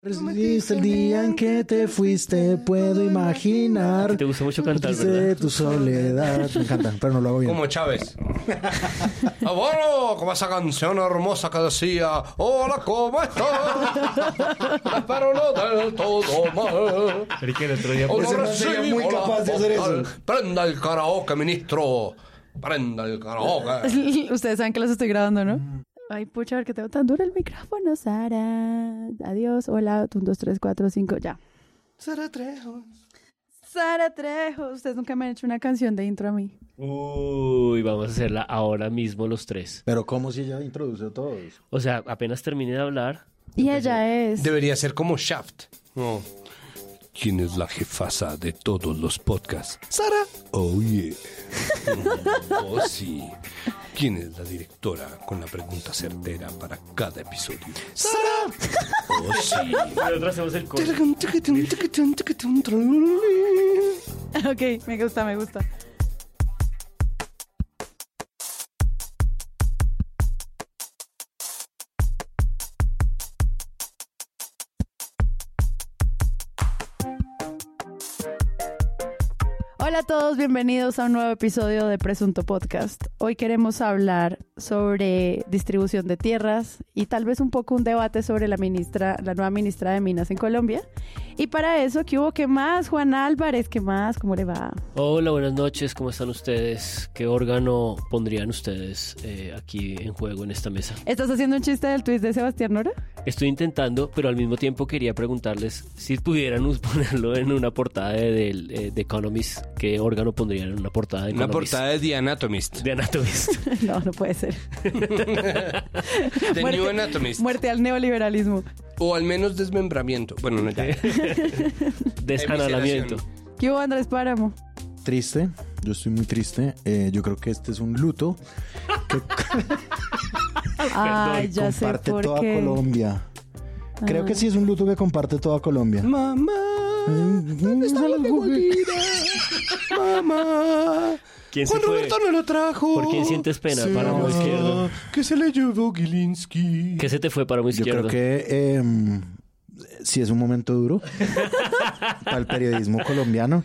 Resististe el día en que te fuiste, puedo imaginar. Te gusta mucho cantar, Triste ¿verdad? tu soledad. Me encanta, pero no lo hago bien. Como Chávez. Ah, bueno, como esa canción hermosa que decía, hola, ¿cómo estás? Pero no del todo mal. Marica, el otro día Hola, recibimos muy la capaz de hacer eso. Prenda el karaoke, ministro. Prenda el karaoke. Ustedes saben que los estoy grabando, ¿no? Ay, pucha, a ver que tengo tan duro el micrófono, Sara. Adiós, hola, un, dos, tres, cuatro, cinco, ya. Sara Trejo. Sara Trejo, ustedes nunca me han hecho una canción de intro a mí. Uy, vamos a hacerla ahora mismo los tres. Pero ¿cómo si ella introduce a todos? O sea, apenas termine de hablar. Y ella es... Debería ser como Shaft. No. ¿Quién es la jefasa de todos los podcasts? Sara. Oh, yeah. oh, sí. ¿Quién es la directora con la pregunta certera para cada episodio? Sara. Oh, sí. Hacemos el. Ok, me gusta, me gusta. Hola a todos, bienvenidos a un nuevo episodio de Presunto Podcast. Hoy queremos hablar sobre distribución de tierras y tal vez un poco un debate sobre la ministra, la nueva ministra de Minas en Colombia. Y para eso, ¿qué hubo? ¿Qué más? Juan Álvarez, ¿qué más? ¿Cómo le va? Hola, buenas noches, ¿cómo están ustedes? ¿Qué órgano pondrían ustedes eh, aquí en juego en esta mesa? ¿Estás haciendo un chiste del tuit de Sebastián Nora? Estoy intentando, pero al mismo tiempo quería preguntarles si pudieran ponerlo en una portada de, del, eh, de Economist. ¿Qué órgano pondrían en una portada de Una Economist? portada de The Anatomist. de Anatomist. no, no puede ser. The New Anatomist. muerte al neoliberalismo. O al menos desmembramiento. Bueno, no ya. Desanalamiento. ¿Qué hubo, Andrés Páramo? Triste, yo estoy muy triste. Eh, yo creo que este es un luto Ay, ya sé comparte por toda qué. Colombia. Creo que sí es un luto que comparte toda Colombia. Mamá. ¿Dónde está la figurita? Mamá. ¿Quién se Juan fue? Roberto no lo trajo. ¿Por quién sientes pena? Sí, Páramo izquierdo. Que se le llevó Gilinski. ¿Qué se te fue para muy Yo izquierdo? creo que eh, sí es un momento duro para el periodismo colombiano.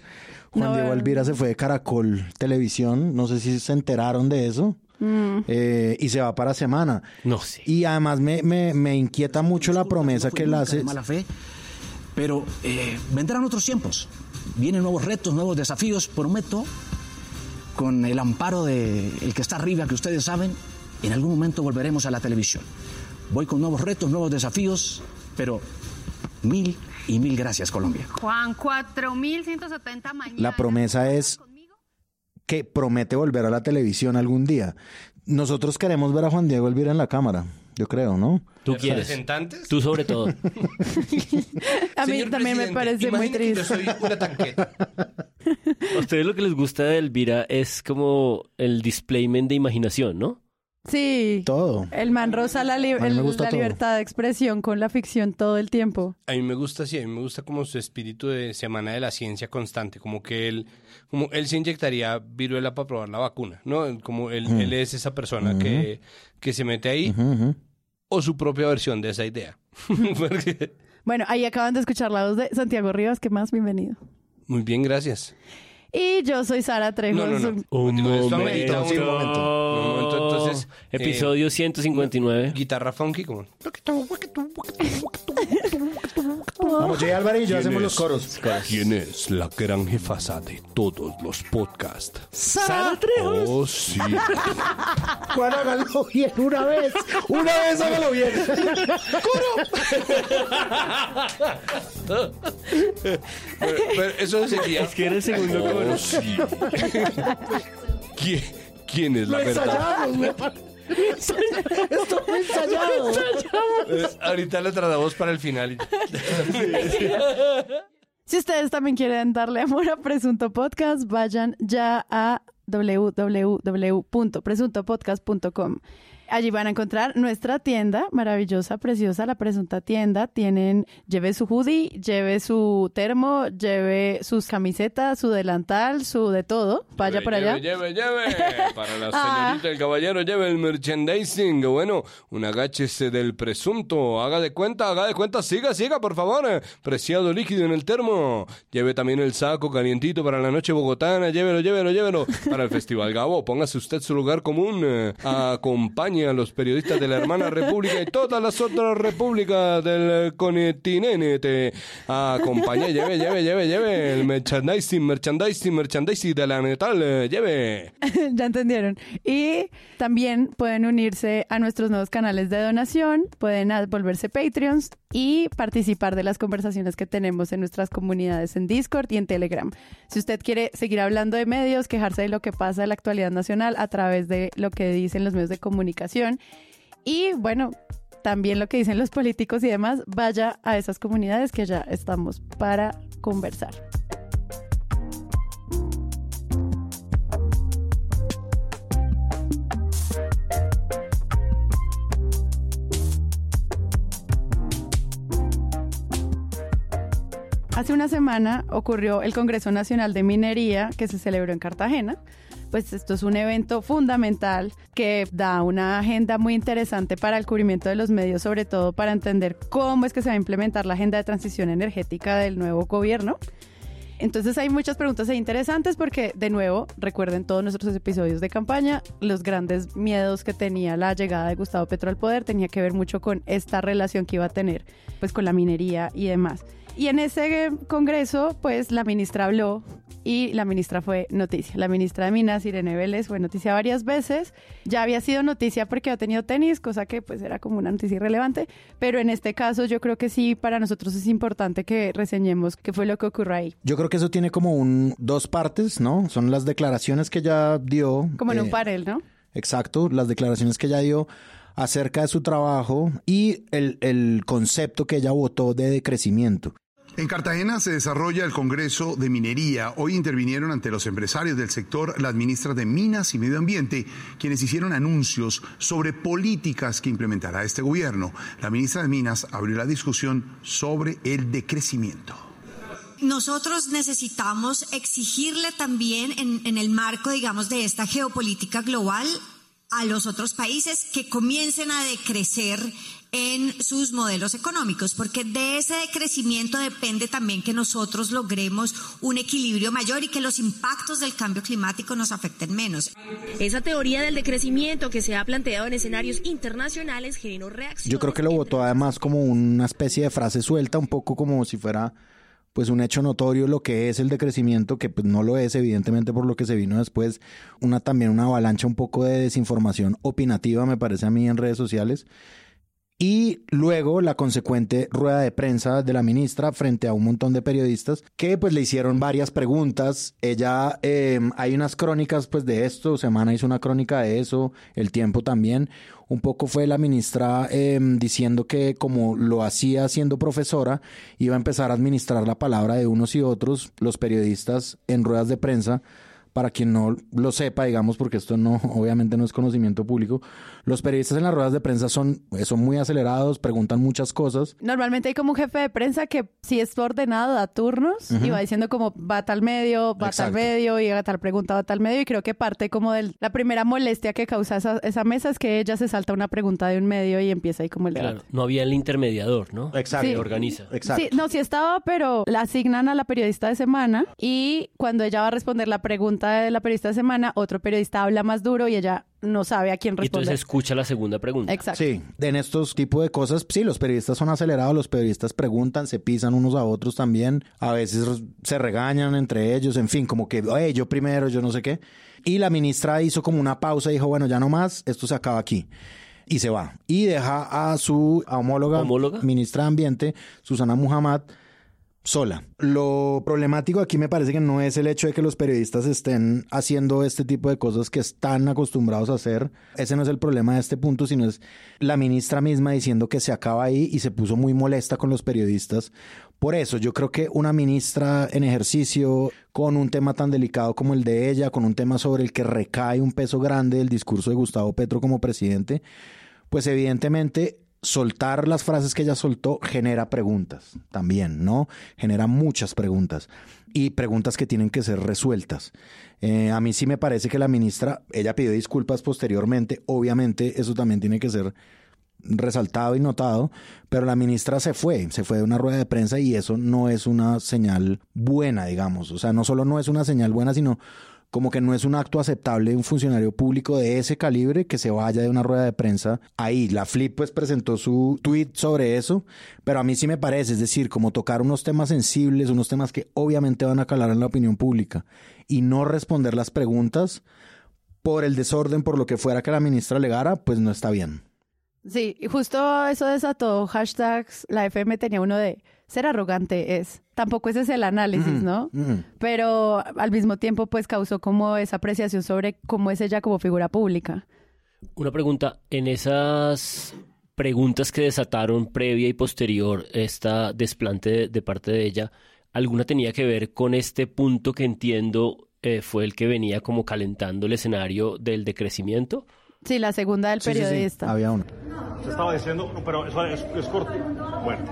Juan No, Diego eh. Alvira se fue de Caracol Televisión, no sé si se enteraron de eso, Mm. eh, y se va para semana. No sé. Y además me, me, me inquieta mucho la promesa no que él hace. mala fe, pero eh, vendrán otros tiempos. Vienen nuevos retos, nuevos desafíos. Prometo, con el amparo de el que está arriba, que ustedes saben, en algún momento volveremos a la televisión. Voy con nuevos retos, nuevos desafíos, pero mil y mil gracias, Colombia. Juan, 4170 mañana. La promesa es que promete volver a la televisión algún día. Nosotros queremos ver a Juan Diego Elvira en la cámara, yo creo, ¿no? ¿Tú quieres? ¿Representantes? Tú sobre todo. A mí Señor también me parece muy que triste. Yo soy una tanqueta. A ustedes lo que les gusta de Elvira es como el displayment de imaginación, ¿no? Sí. Todo. El man rosa la, li- el- la libertad de expresión con la ficción todo el tiempo. A mí me gusta así, a mí me gusta como su espíritu de semana de la ciencia constante, como que él, como él se inyectaría viruela para probar la vacuna, ¿no? Como él, él es esa persona que, que se mete ahí, o su propia versión de esa idea. Porque- Bueno, ahí acaban de escuchar la voz de Santiago Rivas, que más bienvenido. Muy bien, gracias. Y yo soy Sara Trejo. No, no, no. Un momento. amerita un- momento. Un momento, entonces, eh, Episodio 159. Guitarra funky, como... Vamos, Jay Álvarez y yo hacemos los coros. ¿Quién es la gran jefasa de todos los podcasts? Sara Trejos. Oh, sí. Juan, hágalo bien una vez. Una vez hágalo bien. Pero eso sería... Es que era el segundo coro. Oh, sí. ¿Quién, quién es la verdad? Esto fue ensayado. Eh, ahorita lo tratamos para el final. Si ustedes también quieren darle amor a Presunto Podcast, vayan ya a www.presuntopodcast.com. Allí van a encontrar nuestra tienda maravillosa, preciosa, la presunta tienda. Tienen, lleve su hoodie, lleve su termo, lleve sus camisetas, su delantal, su de todo. Vaya Lleve, por allá. Lleve, lleve, lleve. Para la Ah. señorita, el caballero, lleve el merchandising. Bueno, un agáchese del presunto. Haga de cuenta, haga de cuenta. Siga, siga, por favor. Preciado líquido en el termo. Lleve también el saco calientito para la noche bogotana. Llévelo, llévelo, llévelo. Para el Festival Gabo, póngase usted su lugar común. Eh, Acompañe a los periodistas de la hermana república y todas las otras repúblicas del continente. Acompañe, lleve, lleve, lleve, lleve el merchandising, merchandising, merchandising de la netal. eh, Lleve. ya entendieron. Y también pueden unirse a nuestros nuevos canales de donación, pueden a- volverse Patreons y participar de las conversaciones que tenemos en nuestras comunidades en Discord y en Telegram. Si usted quiere seguir hablando de medios, quejarse de lo que pasa en la actualidad nacional a través de lo que dicen los medios de comunicación y bueno, también lo que dicen los políticos y demás, vaya a esas comunidades que ya estamos para conversar. Hace una semana ocurrió el Congreso Nacional de Minería que se celebró en Cartagena. Pues esto es un evento fundamental que da una agenda muy interesante para el cubrimiento de los medios, sobre todo para entender cómo es que se va a implementar la agenda de transición energética del nuevo gobierno. Entonces hay muchas preguntas interesantes porque, de nuevo, recuerden todos nuestros episodios de campaña, los grandes miedos que tenía la llegada de Gustavo Petro al poder tenía que ver mucho con esta relación que iba a tener pues con la minería y demás. Y en ese congreso, pues la ministra habló y la ministra fue noticia. La ministra de Minas, Irene Vélez, fue noticia varias veces. Ya había sido noticia porque ha tenido tenis, cosa que pues era como una noticia irrelevante. Pero en este caso yo creo que sí, para nosotros es importante que reseñemos qué fue lo que ocurrió ahí. Yo creo que eso tiene como un dos partes, ¿no? Son las declaraciones que ya dio. Como en un eh, panel, ¿no? Exacto, las declaraciones que ella dio acerca de su trabajo y el, el concepto que ella votó de decrecimiento. En Cartagena se desarrolla el Congreso de Minería. Hoy intervinieron ante los empresarios del sector las ministras de Minas y Medio Ambiente, quienes hicieron anuncios sobre políticas que implementará este gobierno. La ministra de Minas abrió la discusión sobre el decrecimiento. Nosotros necesitamos exigirle también en, el marco, digamos, de esta geopolítica global a los otros países que comiencen a decrecer en sus modelos económicos, porque de ese decrecimiento depende también que nosotros logremos un equilibrio mayor y que los impactos del cambio climático nos afecten menos. Esa teoría del decrecimiento que se ha planteado en escenarios internacionales generó reacciones. Yo creo que lo votó además como una especie de frase suelta, un poco como si fuera pues un hecho notorio lo que es el decrecimiento, que pues no lo es evidentemente por lo que se vino después, una también una avalancha un poco de desinformación opinativa me parece a mí en redes sociales. Y luego la consecuente rueda de prensa de la ministra frente a un montón de periodistas que pues le hicieron varias preguntas. Ella, eh, hay unas crónicas pues de esto, Semana hizo una crónica de eso, el tiempo también. Un poco fue la ministra eh, diciendo que como lo hacía siendo profesora, iba a empezar a administrar la palabra de unos y otros, los periodistas en ruedas de prensa para quien no lo sepa, digamos, porque esto no, obviamente no es conocimiento público, los periodistas en las ruedas de prensa son, son muy acelerados, preguntan muchas cosas. Normalmente hay como un jefe de prensa que si es ordenado da turnos y va diciendo como va a tal medio, va a tal medio y a tal pregunta va a tal medio y creo que parte como de la primera molestia que causa esa, esa mesa es que ella se salta una pregunta de un medio y empieza ahí como el debate. Claro, no había el intermediador, ¿no? Exacto. Que organiza. Exacto. Sí, no, sí estaba, pero la asignan a la periodista de semana y cuando ella va a responder la pregunta de la periodista de semana, otro periodista habla más duro y ella no sabe a quién Y entonces responder. escucha la segunda pregunta. Exacto. Sí, en estos tipos de cosas, sí, los periodistas son acelerados, los periodistas preguntan, se pisan unos a otros también, a veces se regañan entre ellos, en fin, como que, oye, yo primero, yo no sé qué. Y la ministra hizo como una pausa y dijo, bueno, ya no más, esto se acaba aquí. Y se va. Y deja a su homóloga, ¿Homóloga? ministra de Ambiente, Susana Muhammad, sola. Lo problemático aquí me parece que no es el hecho de que los periodistas estén haciendo este tipo de cosas que están acostumbrados a hacer. Ese no es el problema de este punto, sino es la ministra misma diciendo que se acaba ahí y se puso muy molesta con los periodistas. Por eso yo creo que una ministra en ejercicio con un tema tan delicado como el de ella, con un tema sobre el que recae un peso grande del discurso de Gustavo Petro como presidente, pues evidentemente soltar las frases que ella soltó genera preguntas también, ¿no? Genera muchas preguntas y preguntas que tienen que ser resueltas. Eh, a mí sí me parece que la ministra, ella pidió disculpas posteriormente, obviamente eso también tiene que ser resaltado y notado, pero la ministra se fue, se fue de una rueda de prensa y eso no es una señal buena, digamos. O sea, no solo no es una señal buena, sino como que no es un acto aceptable de un funcionario público de ese calibre que se vaya de una rueda de prensa ahí. La Flip pues presentó su tweet sobre eso, pero a mí sí me parece, es decir, como tocar unos temas sensibles, unos temas que obviamente van a calar en la opinión pública y no responder las preguntas por el desorden, por lo que fuera que la ministra alegara, pues no está bien. Sí, y justo eso desató hashtags, la FM tenía uno de ser arrogante es. Tampoco ese es el análisis, ¿no? Pero al mismo tiempo, pues causó como esa apreciación sobre cómo es ella como figura pública. Una pregunta, en esas preguntas que desataron previa y posterior esta desplante de, parte de ella, ¿alguna tenía que ver con este punto que entiendo eh, fue el que venía como calentando el escenario del decrecimiento? Sí, la segunda del periodista. Había uno. Se estaba diciendo, pero eso es, es corto. Bueno,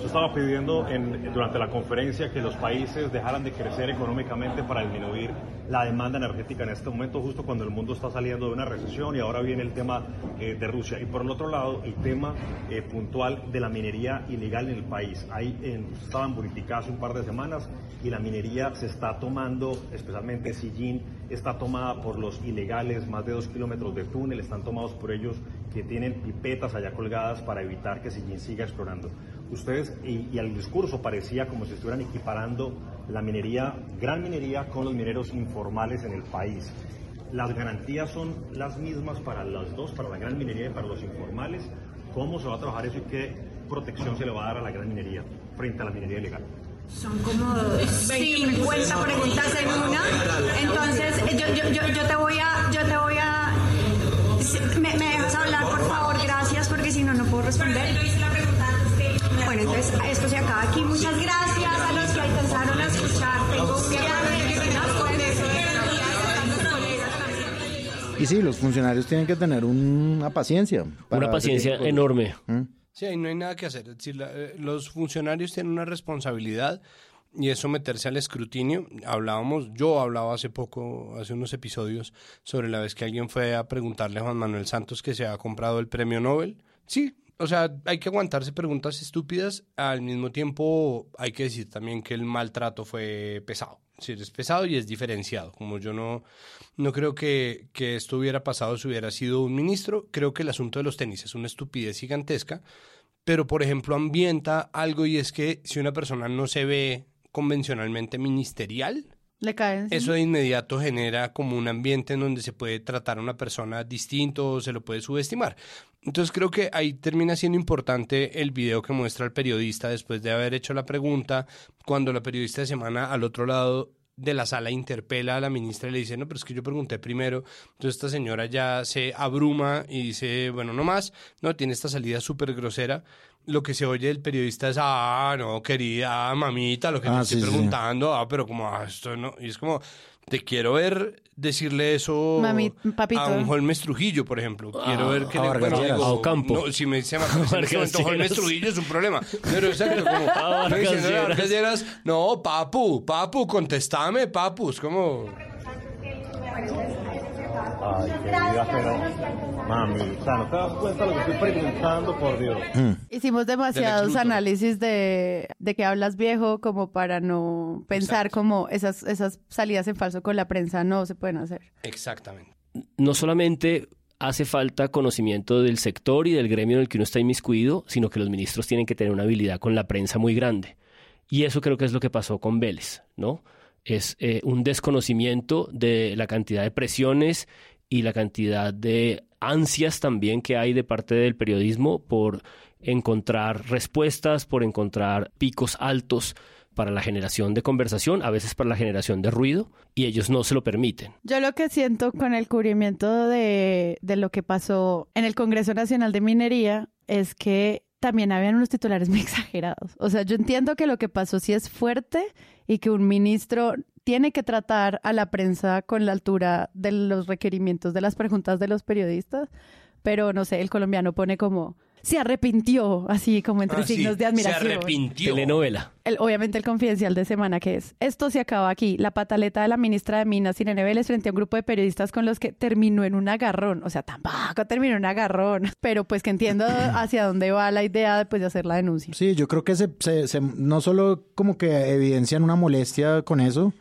se estaba pidiendo en, durante la conferencia que los países dejaran de crecer económicamente para disminuir la demanda energética en este momento, justo cuando el mundo está saliendo de una recesión y ahora viene el tema eh, de Rusia. Y por el otro lado, el tema eh, puntual de la minería ilegal en el país. Ahí en, burificadas hace un par de semanas y la minería se está tomando, especialmente Sillín, está tomada por los ilegales, más de dos kilómetros de túnel, están tomados por ellos que tienen pipetas allá colgadas para evitar que Sillín siga explorando. Ustedes, y, y al discurso parecía como si estuvieran equiparando la minería, gran minería, con los mineros informales en el país. Las garantías son las mismas para las dos, para la gran minería y para los informales. ¿Cómo se va a trabajar eso y qué protección se le va a dar a la gran minería frente a la minería ilegal? Son como 50 preguntas en una. Entonces, yo, yo, yo, yo te voy a, yo te voy a, me, me dejas hablar, por favor, gracias, porque si no, no puedo responder. Bueno, entonces esto se acaba aquí. Muchas gracias a los que alcanzaron a escuchar. Tengo Y sí, los funcionarios tienen que tener una paciencia. Una paciencia enorme. ¿Mm? Sí, ahí no hay nada que hacer. Es decir, la, eh, los funcionarios tienen una responsabilidad y es someterse al escrutinio. Hablábamos, yo hablaba hace poco, hace unos episodios, sobre la vez que alguien fue a preguntarle a Juan Manuel Santos que se ha comprado el premio Nobel. Sí, o sea, hay que aguantarse preguntas estúpidas. Al mismo tiempo, hay que decir también que el maltrato fue pesado. Sí, es pesado y es diferenciado. Como yo no, no creo que, que esto hubiera pasado si hubiera sido un ministro, creo que el asunto de los tenis es una estupidez gigantesca. Pero, por ejemplo, ambienta algo y es que si una persona no se ve convencionalmente ministerial, eso de inmediato genera como un ambiente en donde se puede tratar a una persona distinto o se lo puede subestimar. Entonces creo que ahí termina siendo importante el video que muestra el periodista después de haber hecho la pregunta, cuando la periodista de semana al otro lado de la sala interpela a la ministra y le dice, no, pero es que yo pregunté primero. Entonces esta señora ya se abruma y dice, bueno, no más, no, tiene esta salida súper grosera. Lo que se oye del periodista es, ah, no, querida mamita, lo que Ah, te estoy sí. preguntando, ah, pero como, ah, esto no. Y es como, te quiero ver decirle eso Mami, papito. a un Holmes Trujillo, por ejemplo. Quiero Ah, ver que a le bueno, digo, A Ocampo. No, si me dice en este Holmes. Trujillo es un problema. Pero exacto, como A Vargas Lleras, no, papu, papu, contestame, papu, es como Ay, querida, pero mami, o sea, no te das cuenta de lo que estoy preguntando, por Dios. Hicimos demasiados análisis de, de que hablas viejo como para no pensar Exacto. como esas, esas salidas en falso con la prensa no se pueden hacer. exactamente. no solamente hace falta conocimiento del sector y del gremio en el que uno está inmiscuido, sino que los ministros tienen que tener una habilidad con la prensa muy grande. Y eso creo que es lo que pasó con Vélez, ¿no? Es eh, un desconocimiento de la cantidad de presiones y la cantidad de ansias también que hay de parte del periodismo por encontrar respuestas, por encontrar picos altos para la generación de conversación, a veces para la generación de ruido, y ellos no se lo permiten. Yo lo que siento con el cubrimiento de, de lo que pasó en el Congreso Nacional de Minería es que también habían unos titulares muy exagerados. O sea, yo entiendo que lo que pasó sí es fuerte y que un ministro tiene que tratar a la prensa con la altura de los requerimientos de las preguntas de los periodistas, pero no sé, el colombiano pone como se arrepintió, así como entre Ah, sí, signos de admiración. Se arrepintió. Telenovela. El- obviamente el confidencial de semana que es, esto se acaba aquí, la pataleta de la ministra de Minas, Irene Vélez, frente a un grupo de periodistas con los que terminó en un agarrón, o sea, tampoco terminó en un agarrón, pero pues que entiendo hacia dónde va la idea pues, de hacer la denuncia. Sí, yo creo que se, se- se- no solo como que evidencian una molestia con eso,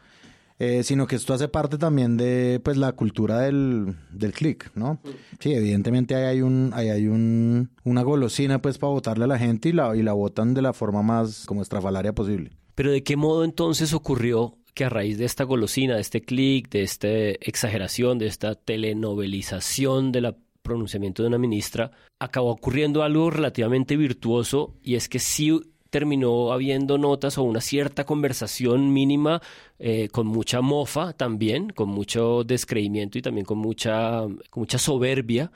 eh, sino que esto hace parte también de pues la cultura del, del click, ¿no? Sí, evidentemente ahí hay un, ahí hay un, una golosina pues para votarle a la gente y la, y la votan de la forma más como estrafalaria posible. Pero ¿de qué modo entonces ocurrió que a raíz de esta golosina, de este clic, de esta exageración, de esta telenovelización del pronunciamiento de una ministra, acabó ocurriendo algo relativamente virtuoso y es que sí terminó habiendo notas o una cierta conversación mínima eh, con mucha mofa también, con mucho descreimiento y también con mucha, con mucha soberbia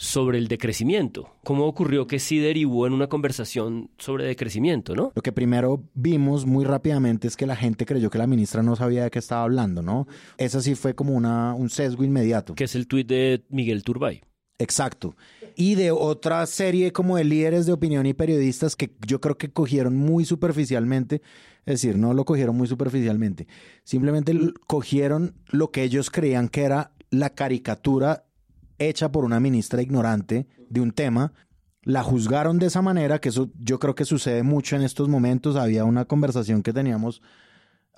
sobre el decrecimiento. ¿Cómo ocurrió que sí derivó en una conversación sobre decrecimiento, no? Lo que primero vimos muy rápidamente es que la gente creyó que la ministra no sabía de qué estaba hablando, ¿no? Esa sí fue como una, un sesgo inmediato. Que es el tuit de Miguel Turbay. Exacto. Y de otra serie como de líderes de opinión y periodistas que yo creo que cogieron muy superficialmente, es decir, no lo cogieron muy superficialmente, simplemente cogieron lo que ellos creían que era la caricatura hecha por una ministra ignorante de un tema, la juzgaron de esa manera, que eso yo creo que sucede mucho en estos momentos. Había una conversación que teníamos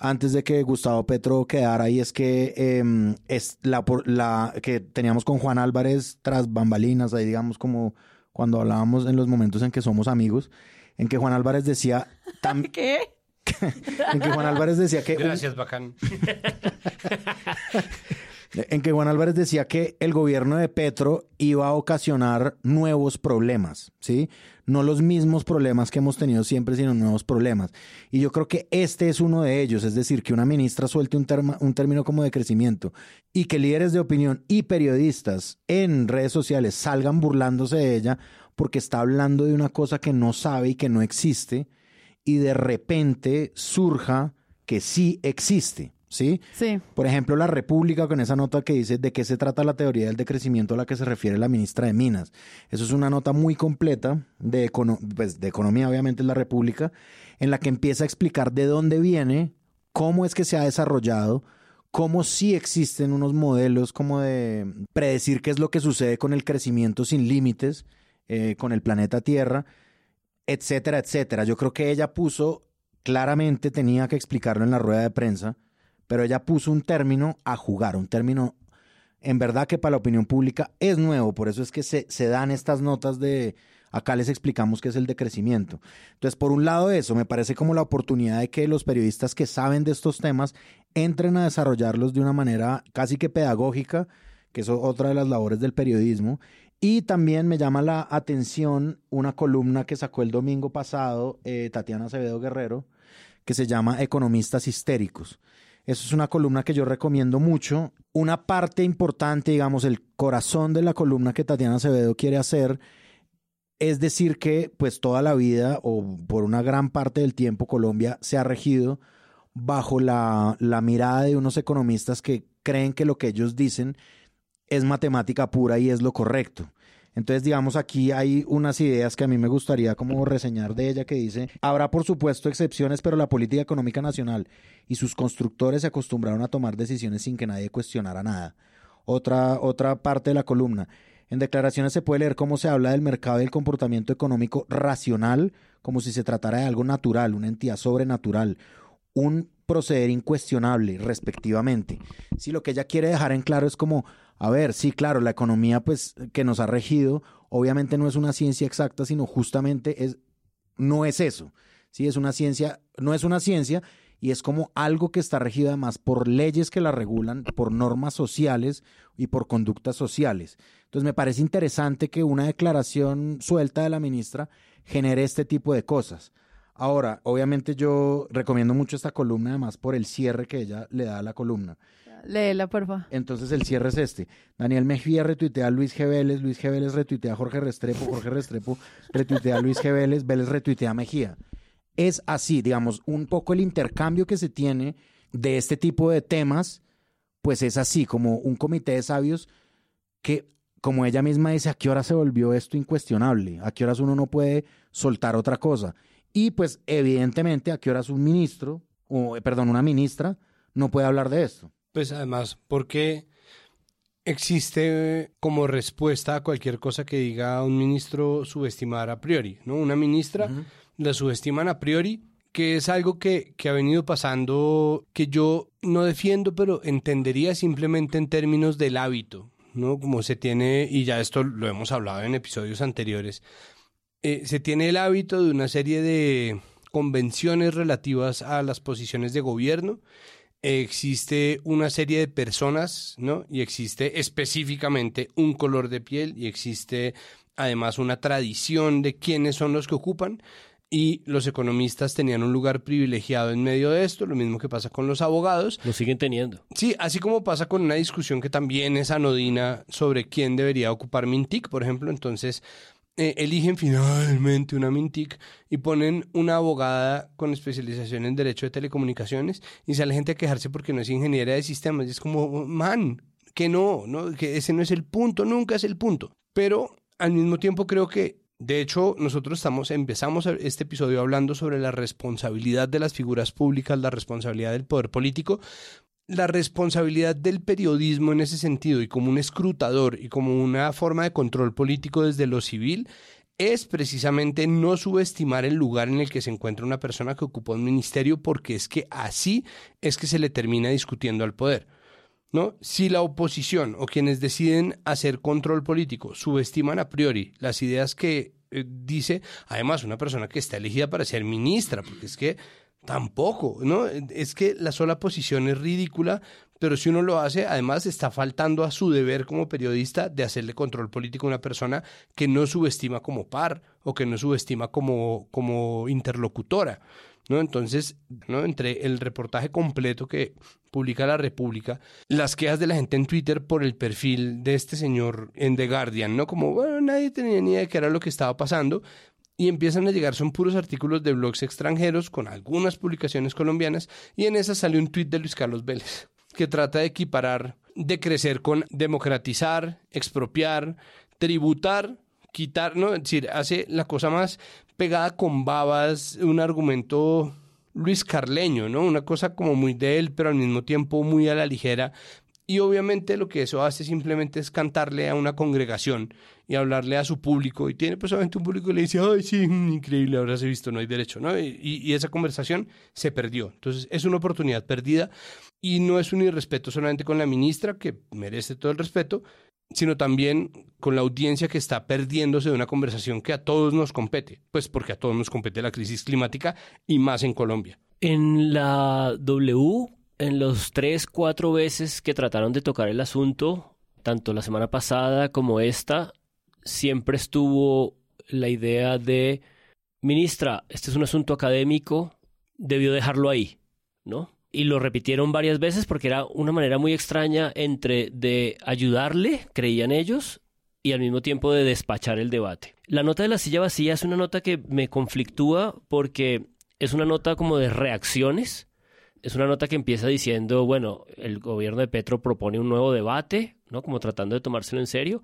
antes de que Gustavo Petro quedara y es que eh, es la, que teníamos con Juan Álvarez tras bambalinas, ahí digamos como cuando hablábamos en los momentos en que somos amigos, en que Juan Álvarez decía tam- ¿Qué? en que Juan Álvarez decía que un- Gracias, bacán. en que Juan Álvarez decía que el gobierno de Petro iba a ocasionar nuevos problemas, ¿sí? No los mismos problemas que hemos tenido siempre, sino nuevos problemas. Y yo creo que este es uno de ellos, es decir, que una ministra suelte un, un término como de crecimiento y que líderes de opinión y periodistas en redes sociales salgan burlándose de ella porque está hablando de una cosa que no sabe y que no existe y de repente surja que sí existe, ¿sí? Sí. Por ejemplo, la República con esa nota que dice de qué se trata la teoría del decrecimiento a la que se refiere la ministra de Minas. Eso es una nota muy completa de, econo- pues, de economía, obviamente, es la República, en la que empieza a explicar de dónde viene, cómo es que se ha desarrollado, cómo sí existen unos modelos como de predecir qué es lo que sucede con el crecimiento sin límites, eh, con el planeta Tierra, etcétera, etcétera. Yo creo que ella puso, claramente tenía que explicarlo en la rueda de prensa, pero ella puso un término a jugar, un término en verdad que para la opinión pública es nuevo, por eso es que se, se dan estas notas de, acá les explicamos qué es el decrecimiento. Entonces, por un lado eso, me parece como la oportunidad de que los periodistas que saben de estos temas entren a desarrollarlos de una manera casi que pedagógica, que es otra de las labores del periodismo. Y también me llama la atención una columna que sacó el domingo pasado eh, Tatiana Acevedo Guerrero, que se llama Economistas Histéricos. Eso es una columna que yo recomiendo mucho. Una parte importante, digamos, el corazón de la columna que Tatiana Acevedo quiere hacer es decir que pues toda la vida o por una gran parte del tiempo Colombia se ha regido bajo la, la mirada de unos economistas que creen que lo que ellos dicen es matemática pura y es lo correcto. Entonces, digamos, aquí hay unas ideas que a mí me gustaría como reseñar de ella que dice, habrá por supuesto excepciones, pero la política económica nacional y sus constructores se acostumbraron a tomar decisiones sin que nadie cuestionara nada. Otra, otra parte de la columna. En declaraciones se puede leer cómo se habla del mercado y el comportamiento económico racional, como si se tratara de algo natural, una entidad sobrenatural, un proceder incuestionable, respectivamente. Si lo que ella quiere dejar en claro es como, a ver, sí, claro, la economía pues que nos ha regido, obviamente no es una ciencia exacta, sino justamente es, no es eso. Sí, es una ciencia, no es una ciencia y es como algo que está regido además por leyes que la regulan, por normas sociales y por conductas sociales. Entonces me parece interesante que una declaración suelta de la ministra genere este tipo de cosas. Ahora, obviamente yo recomiendo mucho esta columna, además por el cierre que ella le da a la columna. Léela, porfa. Entonces el cierre es este. Daniel Mejía retuitea a Luis G. Vélez, Luis G. Vélez retuitea a Jorge Restrepo, Jorge Restrepo retuitea a Luis G. Vélez, Vélez retuitea a Mejía. Es así, digamos, un poco el intercambio que se tiene de este tipo de temas, pues es así, como un comité de sabios que, como ella misma dice, ¿a qué hora se volvió esto incuestionable? ¿A qué horas uno no puede soltar otra cosa? Y pues evidentemente, ¿a qué horas un ministro, o perdón, una ministra, no puede hablar de esto? Pues además, porque existe como respuesta a cualquier cosa que diga un ministro subestimar a priori, ¿no? Una ministra la subestiman a priori, que es algo que, que ha venido pasando, que yo no defiendo, pero entendería simplemente en términos del hábito, ¿no? Como se tiene, y ya esto lo hemos hablado en episodios anteriores, eh, se tiene el hábito de una serie de convenciones relativas a las posiciones de gobierno existe una serie de personas, ¿no? Y existe específicamente un color de piel y existe además una tradición de quiénes son los que ocupan y los economistas tenían un lugar privilegiado en medio de esto, lo mismo que pasa con los abogados. Lo siguen teniendo. Sí, así como pasa con una discusión que también es anodina sobre quién debería ocupar Mintic, por ejemplo, entonces eh, eligen finalmente una Mintic y ponen una abogada con especialización en Derecho de Telecomunicaciones y sale gente a quejarse porque no es ingeniera de sistemas. Y es como, man, que no, no, que ese no es el punto, nunca es el punto. Pero al mismo tiempo creo que, de hecho, nosotros estamos, empezamos este episodio hablando sobre la responsabilidad de las figuras públicas, la responsabilidad del poder político, la responsabilidad del periodismo en ese sentido y como un escrutador y como una forma de control político desde lo civil es precisamente no subestimar el lugar en el que se encuentra una persona que ocupó un ministerio porque es que así es que se le termina discutiendo al poder. ¿No? Si la oposición o quienes deciden hacer control político subestiman a priori las ideas que eh, dice, además, una persona que está elegida para ser ministra, porque es que Tampoco, ¿no? Es que la sola posición es ridícula, pero si uno lo hace, además está faltando a su deber como periodista de hacerle control político a una persona que no subestima como par o que no subestima como, como interlocutora, ¿no? Entonces, ¿no? Entre el reportaje completo que publica La República, las quejas de la gente en Twitter por el perfil de este señor en The Guardian, ¿no? Como, bueno, nadie tenía ni idea de qué era lo que estaba pasando, y empiezan a llegar, son puros artículos de blogs extranjeros con algunas publicaciones colombianas y en esa sale un tuit de Luis Carlos Vélez que trata de equiparar, de crecer con democratizar, expropiar, tributar, quitar, ¿no? Es decir, hace la cosa más pegada con babas, un argumento Luis Carleño, ¿no? Una cosa como muy de él, pero al mismo tiempo muy a la ligera, y obviamente lo que eso hace simplemente es cantarle a una congregación y hablarle a su público. Y tiene pues un público que le dice, ay, sí, increíble, ahora se ha visto, no hay derecho, ¿no? Y, y, esa conversación se perdió. Entonces es una oportunidad perdida y no es un irrespeto solamente con la ministra, que merece todo el respeto, sino también con la audiencia que está perdiéndose de una conversación que a todos nos compete, pues porque a todos nos compete la crisis climática y más en Colombia. En la W en los tres, cuatro veces que trataron de tocar el asunto, tanto la semana pasada como esta, siempre estuvo la idea de, ministra, este es un asunto académico, debió dejarlo ahí, ¿no? Y lo repitieron varias veces porque era una manera muy extraña entre de ayudarle, creían ellos, y al mismo tiempo de despachar el debate. La nota de la silla vacía es una nota que me conflictúa porque es una nota como de reacciones es una nota que empieza diciendo, bueno, el gobierno de Petro propone un nuevo debate, ¿no? Como tratando de tomárselo en serio,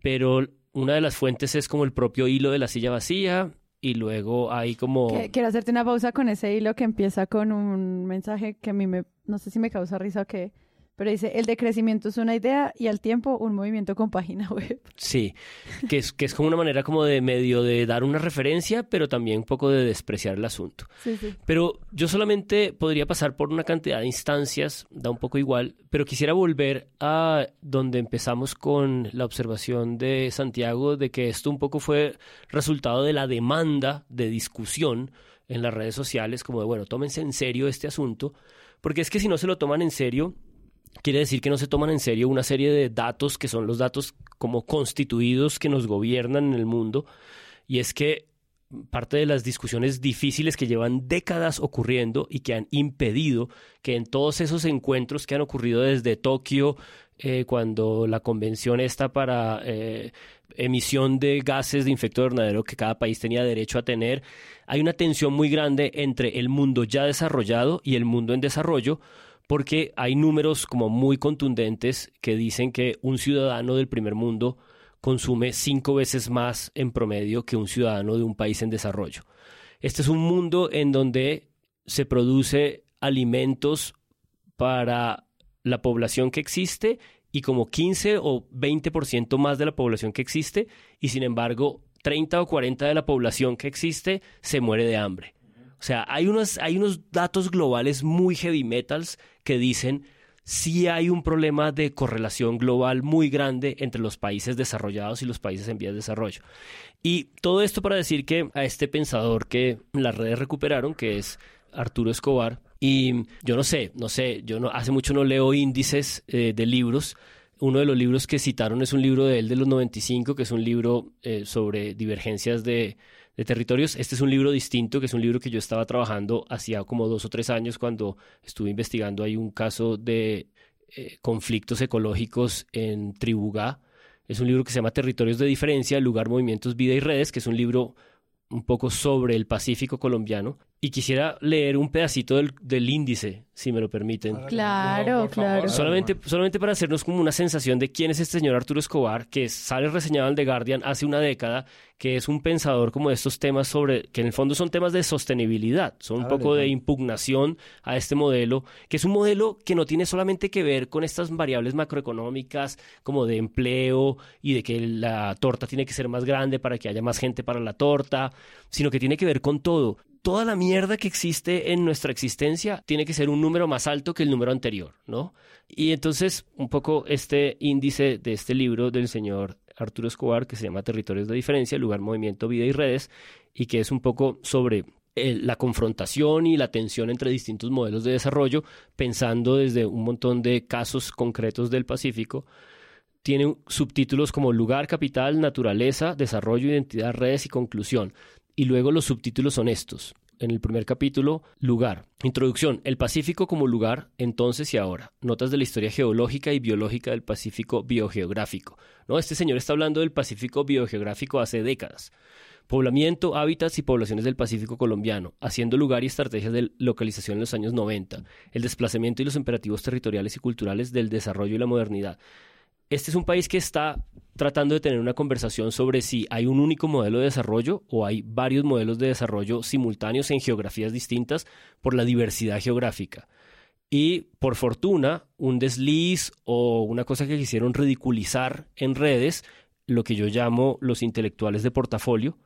pero una de las fuentes es como el propio hilo de la silla vacía y luego hay como... Quiero hacerte una pausa con ese hilo que empieza con un mensaje que a mí me, no sé si me causa risa o qué, pero dice, el decrecimiento es una idea y al tiempo un movimiento con página web. Sí, que es, que es como una manera como de medio de dar una referencia, pero también un poco de despreciar el asunto. Sí, sí. Pero yo solamente podría pasar por una cantidad de instancias, da un poco igual, pero quisiera volver a donde empezamos con la observación de Santiago de que esto un poco fue resultado de la demanda de discusión en las redes sociales, como de, bueno, tómense en serio este asunto, porque es que si no se lo toman en serio, quiere decir que no se toman en serio una serie de datos que son los datos como constituidos que nos gobiernan en el mundo. Y es que parte de las discusiones difíciles que llevan décadas ocurriendo y que han impedido que en todos esos encuentros que han ocurrido desde Tokio, eh, cuando la convención está para eh, emisión de gases de efecto invernadero que cada país tenía derecho a tener, hay una tensión muy grande entre el mundo ya desarrollado y el mundo en desarrollo, porque hay números como muy contundentes que dicen que un ciudadano del primer mundo consume cinco veces más en promedio que un ciudadano de un país en desarrollo. Este es un mundo en donde se produce alimentos para la población que existe y como 15 o 20% más de la población que existe y sin embargo 30 o 40 de la población que existe se muere de hambre. O sea, hay unos, hay unos datos globales muy heavy metals que dicen sí hay un problema de correlación global muy grande entre los países desarrollados y los países en vías de desarrollo. Y todo esto para decir que a este pensador que las redes recuperaron, que es Arturo Escobar, y yo no sé, no sé, yo no, hace mucho no leo índices eh, de libros. Uno de los libros que citaron es un libro de él de los 95, que es un libro eh, sobre divergencias de, de territorios. Este es un libro distinto, que es un libro que yo estaba trabajando hacía como dos o tres años cuando estuve investigando ahí un caso de eh, conflictos ecológicos en Tribugá. Es un libro que se llama Territorios de Diferencia, Lugar, Movimientos, Vida y Redes, que es un libro un poco sobre el Pacífico colombiano. Y quisiera leer un pedacito del, del índice, si me lo permiten. Claro, claro. Solamente, solamente para hacernos como una sensación de quién es este señor Arturo Escobar, que sale reseñado en The Guardian hace una década, que es un pensador como de estos temas sobre, que en el fondo son temas de sostenibilidad, son un poco de impugnación a este modelo, que es un modelo que no tiene solamente que ver con estas variables macroeconómicas como de empleo y de que la torta tiene que ser más grande para que haya más gente para la torta, sino que tiene que ver con todo toda la mierda que existe en nuestra existencia tiene que ser un número más alto que el número anterior, ¿no? Y entonces, un poco este índice de este libro del señor Arturo Escobar, que se llama Territorios de Diferencia, Lugar, Movimiento, Vida y Redes, y que es un poco sobre la confrontación y la tensión entre distintos modelos de desarrollo, pensando desde un montón de casos concretos del Pacífico, tiene subtítulos como lugar, capital, naturaleza, desarrollo, identidad, redes y conclusión y luego los subtítulos son estos. En el primer capítulo, lugar. Introducción. El Pacífico como lugar, entonces y ahora. Notas de la historia geológica y biológica del Pacífico biogeográfico. ¿No? Este señor está hablando del Pacífico biogeográfico hace décadas. Poblamiento, hábitats y poblaciones del Pacífico colombiano, haciendo lugar y estrategias de localización en los años 90, el desplazamiento y los imperativos territoriales y culturales del desarrollo y la modernidad, este es un país que está tratando de tener una conversación sobre si hay un único modelo de desarrollo o hay varios modelos de desarrollo simultáneos en geografías distintas por la diversidad geográfica. Y por fortuna, un desliz o una cosa que quisieron ridiculizar en redes, lo que yo llamo los intelectuales de portafolio,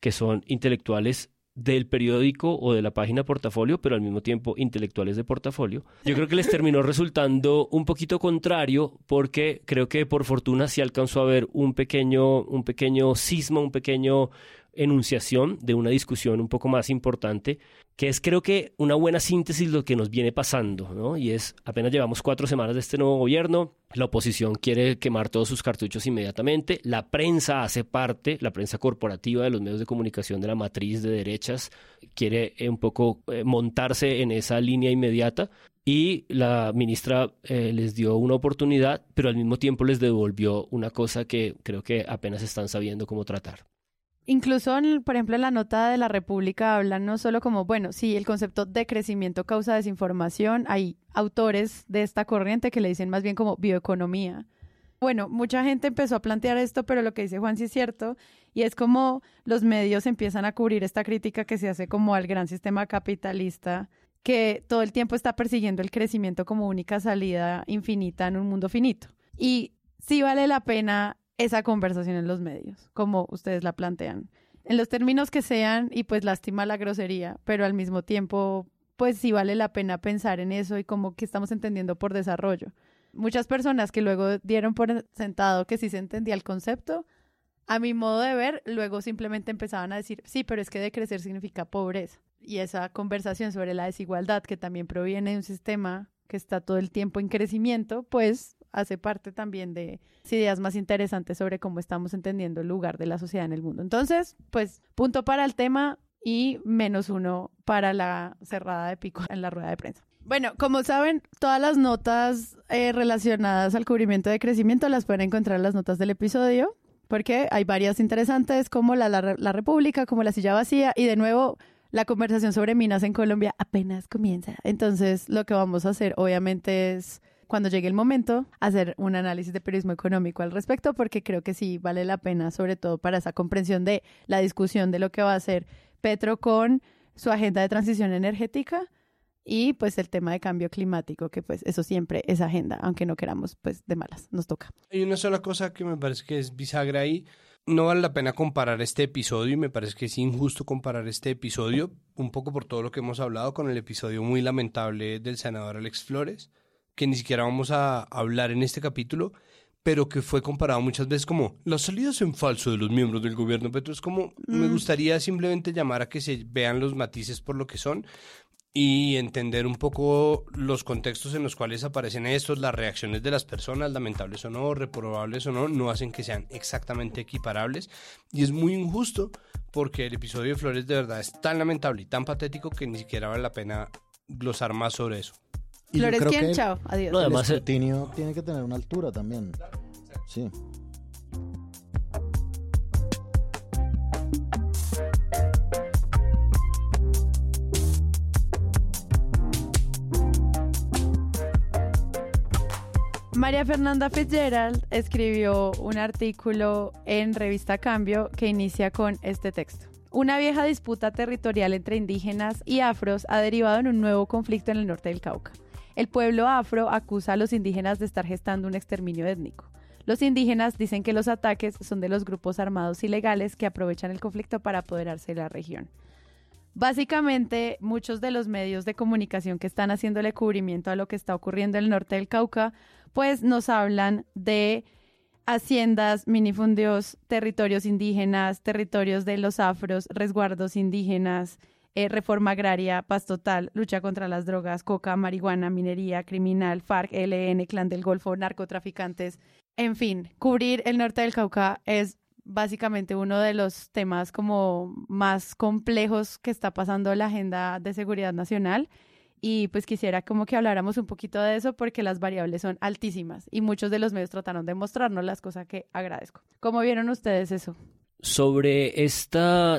que son intelectuales del periódico o de la página portafolio, pero al mismo tiempo intelectuales de portafolio. Yo creo que les terminó resultando un poquito contrario porque creo que por fortuna sí alcanzó a haber un pequeño, un pequeño cisma, un pequeño enunciación de una discusión un poco más importante, que es creo que una buena síntesis de lo que nos viene pasando, ¿no? Y es, apenas llevamos cuatro semanas de este nuevo gobierno, la oposición quiere quemar todos sus cartuchos inmediatamente, la prensa hace parte, la prensa corporativa de los medios de comunicación de la matriz de derechas, quiere eh, un poco eh, montarse en esa línea inmediata, y la ministra eh, les dio una oportunidad, pero al mismo tiempo les devolvió una cosa que creo que apenas están sabiendo cómo tratar. Incluso, por ejemplo, en la nota de la República hablan no solo como, bueno, sí, el concepto de crecimiento causa desinformación, hay autores de esta corriente que le dicen más bien como bioeconomía. Bueno, mucha gente empezó a plantear esto, pero lo que dice Juan sí es cierto, y es como los medios empiezan a cubrir esta crítica que se hace como al gran sistema capitalista, que todo el tiempo está persiguiendo el crecimiento como única salida infinita en un mundo finito. Y sí vale la pena esa conversación en los medios, como ustedes la plantean. En los términos que sean, y pues lástima la grosería, pero al mismo tiempo, pues sí vale la pena pensar en eso y como que estamos entendiendo por desarrollo. Muchas personas que luego dieron por sentado que sí se entendía el concepto, a mi modo de ver, luego simplemente empezaban a decir, sí, pero es que decrecer significa pobreza. Y esa conversación sobre la desigualdad, que también proviene de un sistema que está todo el tiempo en crecimiento, pues hace parte también de ideas más interesantes sobre cómo estamos entendiendo el lugar de la sociedad en el mundo. Entonces, pues punto para el tema y menos uno para la cerrada de pico en la rueda de prensa. Bueno, como saben, todas las notas eh, relacionadas al cubrimiento de crecimiento las pueden encontrar en las notas del episodio, porque hay varias interesantes como la, la, la República, como la silla vacía, y de nuevo la conversación sobre minas en Colombia apenas comienza. Entonces, lo que vamos a hacer, obviamente, es cuando llegue el momento, hacer un análisis de periodismo económico al respecto, porque creo que sí vale la pena, sobre todo para esa comprensión de la discusión de lo que va a hacer Petro con su agenda de transición energética y pues el tema de cambio climático, que pues eso siempre es agenda, aunque no queramos, pues de malas, nos toca. Hay una sola cosa que me parece que es bisagra ahí. No vale la pena comparar este episodio y me parece que es injusto comparar este episodio, un poco por todo lo que hemos hablado, con el episodio muy lamentable del senador Alex Flores, que ni siquiera vamos a hablar en este capítulo, pero que fue comparado muchas veces como las salidas en falso de los miembros del gobierno Petro. Es como, me gustaría simplemente llamar a que se vean los matices por lo que son y entender un poco los contextos en los cuales aparecen estos, las reacciones de las personas, lamentables o no, reprobables o no, no hacen que sean exactamente equiparables. Y es muy injusto porque el episodio de Flores de verdad es tan lamentable y tan patético que ni siquiera vale la pena glosar más sobre eso. Y Flores, creo ¿quién? que Chao, adiós. No, el además, eh, escrutinio tiene que tener una altura también. Sí. María Fernanda Fitzgerald escribió un artículo en Revista Cambio que inicia con este texto. Una vieja disputa territorial entre indígenas y afros ha derivado en un nuevo conflicto en el norte del Cauca. El pueblo afro acusa a los indígenas de estar gestando un exterminio étnico. Los indígenas dicen que los ataques son de los grupos armados ilegales que aprovechan el conflicto para apoderarse de la región. Básicamente, muchos de los medios de comunicación que están haciéndole cubrimiento a lo que está ocurriendo en el norte del Cauca, pues nos hablan de haciendas, minifundios, territorios indígenas, territorios de los afros, resguardos indígenas, eh, reforma agraria, paz total, lucha contra las drogas, coca, marihuana, minería, criminal, FARC, ELN, Clan del Golfo, narcotraficantes. En fin, cubrir el norte del Cauca es básicamente uno de los temas como más complejos que está pasando la agenda de seguridad nacional y pues quisiera como que habláramos un poquito de eso porque las variables son altísimas y muchos de los medios trataron de mostrarnos las cosas que agradezco. ¿Cómo vieron ustedes eso? Sobre este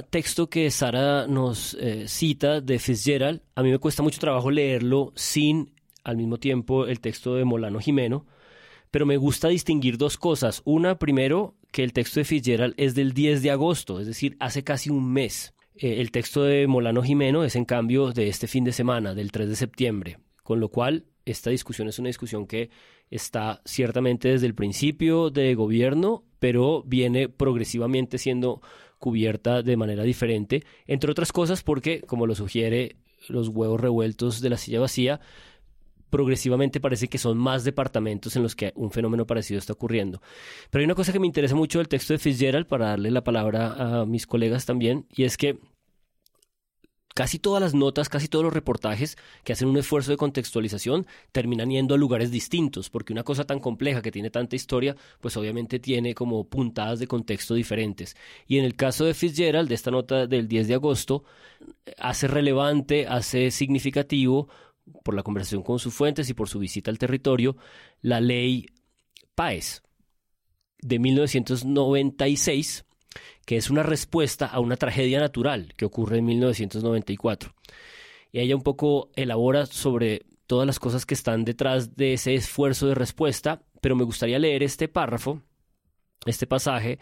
texto que Sara nos eh, cita de Fitzgerald, a mí me cuesta mucho trabajo leerlo sin al mismo tiempo el texto de Molano Jimeno, pero me gusta distinguir dos cosas. Una, primero, que el texto de Fitzgerald es del 10 de agosto, es decir, hace casi un mes. Eh, el texto de Molano Jimeno es, en cambio, de este fin de semana, del 3 de septiembre, con lo cual esta discusión es una discusión que está ciertamente desde el principio de gobierno, pero viene progresivamente siendo cubierta de manera diferente, entre otras cosas porque, como lo sugiere los huevos revueltos de la silla vacía, progresivamente parece que son más departamentos en los que un fenómeno parecido está ocurriendo. Pero hay una cosa que me interesa mucho del texto de Fitzgerald, para darle la palabra a mis colegas también, y es que casi todas las notas, casi todos los reportajes que hacen un esfuerzo de contextualización terminan yendo a lugares distintos, porque una cosa tan compleja que tiene tanta historia, pues obviamente tiene como puntadas de contexto diferentes. Y en el caso de Fitzgerald, de esta nota del 10 de agosto, hace relevante, hace significativo por la conversación con sus fuentes y por su visita al territorio, la ley PAES de 1996, que es una respuesta a una tragedia natural que ocurre en 1994. Y ella un poco elabora sobre todas las cosas que están detrás de ese esfuerzo de respuesta, pero me gustaría leer este párrafo, este pasaje,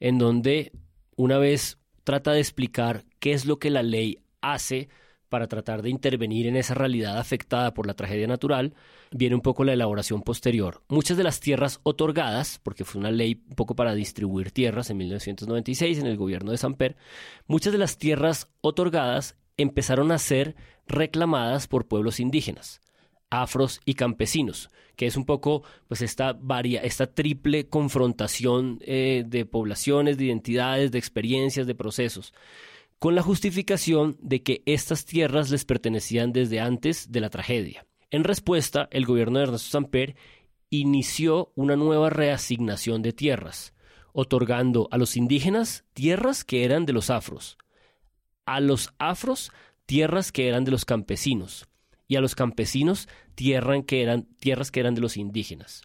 en donde una vez trata de explicar qué es lo que la ley hace para tratar de intervenir en esa realidad afectada por la tragedia natural, viene un poco la elaboración posterior. Muchas de las tierras otorgadas, porque fue una ley un poco para distribuir tierras en 1996 en el gobierno de Samper, muchas de las tierras otorgadas empezaron a ser reclamadas por pueblos indígenas afros y campesinos, que es un poco pues esta varia, esta triple confrontación eh, de poblaciones, de identidades, de experiencias, de procesos con la justificación de que estas tierras les pertenecían desde antes de la tragedia. En respuesta, el gobierno de Ernesto Samper inició una nueva reasignación de tierras, otorgando a los indígenas tierras que eran de los afros, a los afros tierras que eran de los campesinos y a los campesinos tierras que eran, tierras que eran de los indígenas.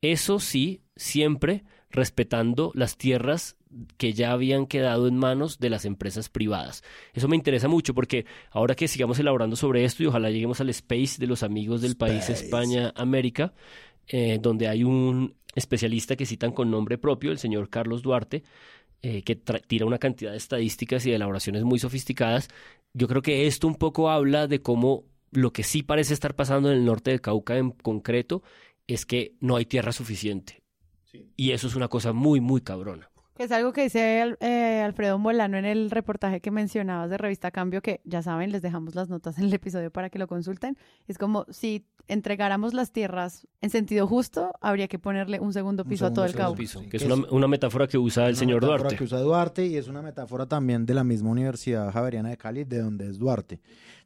Eso sí, siempre respetando las tierras que ya habían quedado en manos de las empresas privadas. Eso me interesa mucho porque ahora que sigamos elaborando sobre esto y ojalá lleguemos al space de los amigos del país España-América, eh, donde hay un especialista que citan con nombre propio, el señor Carlos Duarte, eh, que tira una cantidad de estadísticas y de elaboraciones muy sofisticadas. Yo creo que esto un poco habla de cómo lo que sí parece estar pasando en el norte del Cauca en concreto es que no hay tierra suficiente. Y eso es una cosa muy, muy cabrona. Que es algo que dice eh, Alfredo Molano en el reportaje que mencionabas de Revista Cambio, que ya saben, les dejamos las notas en el episodio para que lo consulten. Es como si entregáramos las tierras en sentido justo, habría que ponerle un segundo piso a todo el Cauca. que es una, metáfora que usa el señor Duarte. que usa Duarte y es una metáfora también de la misma Universidad Javeriana de Cali, de donde es Duarte.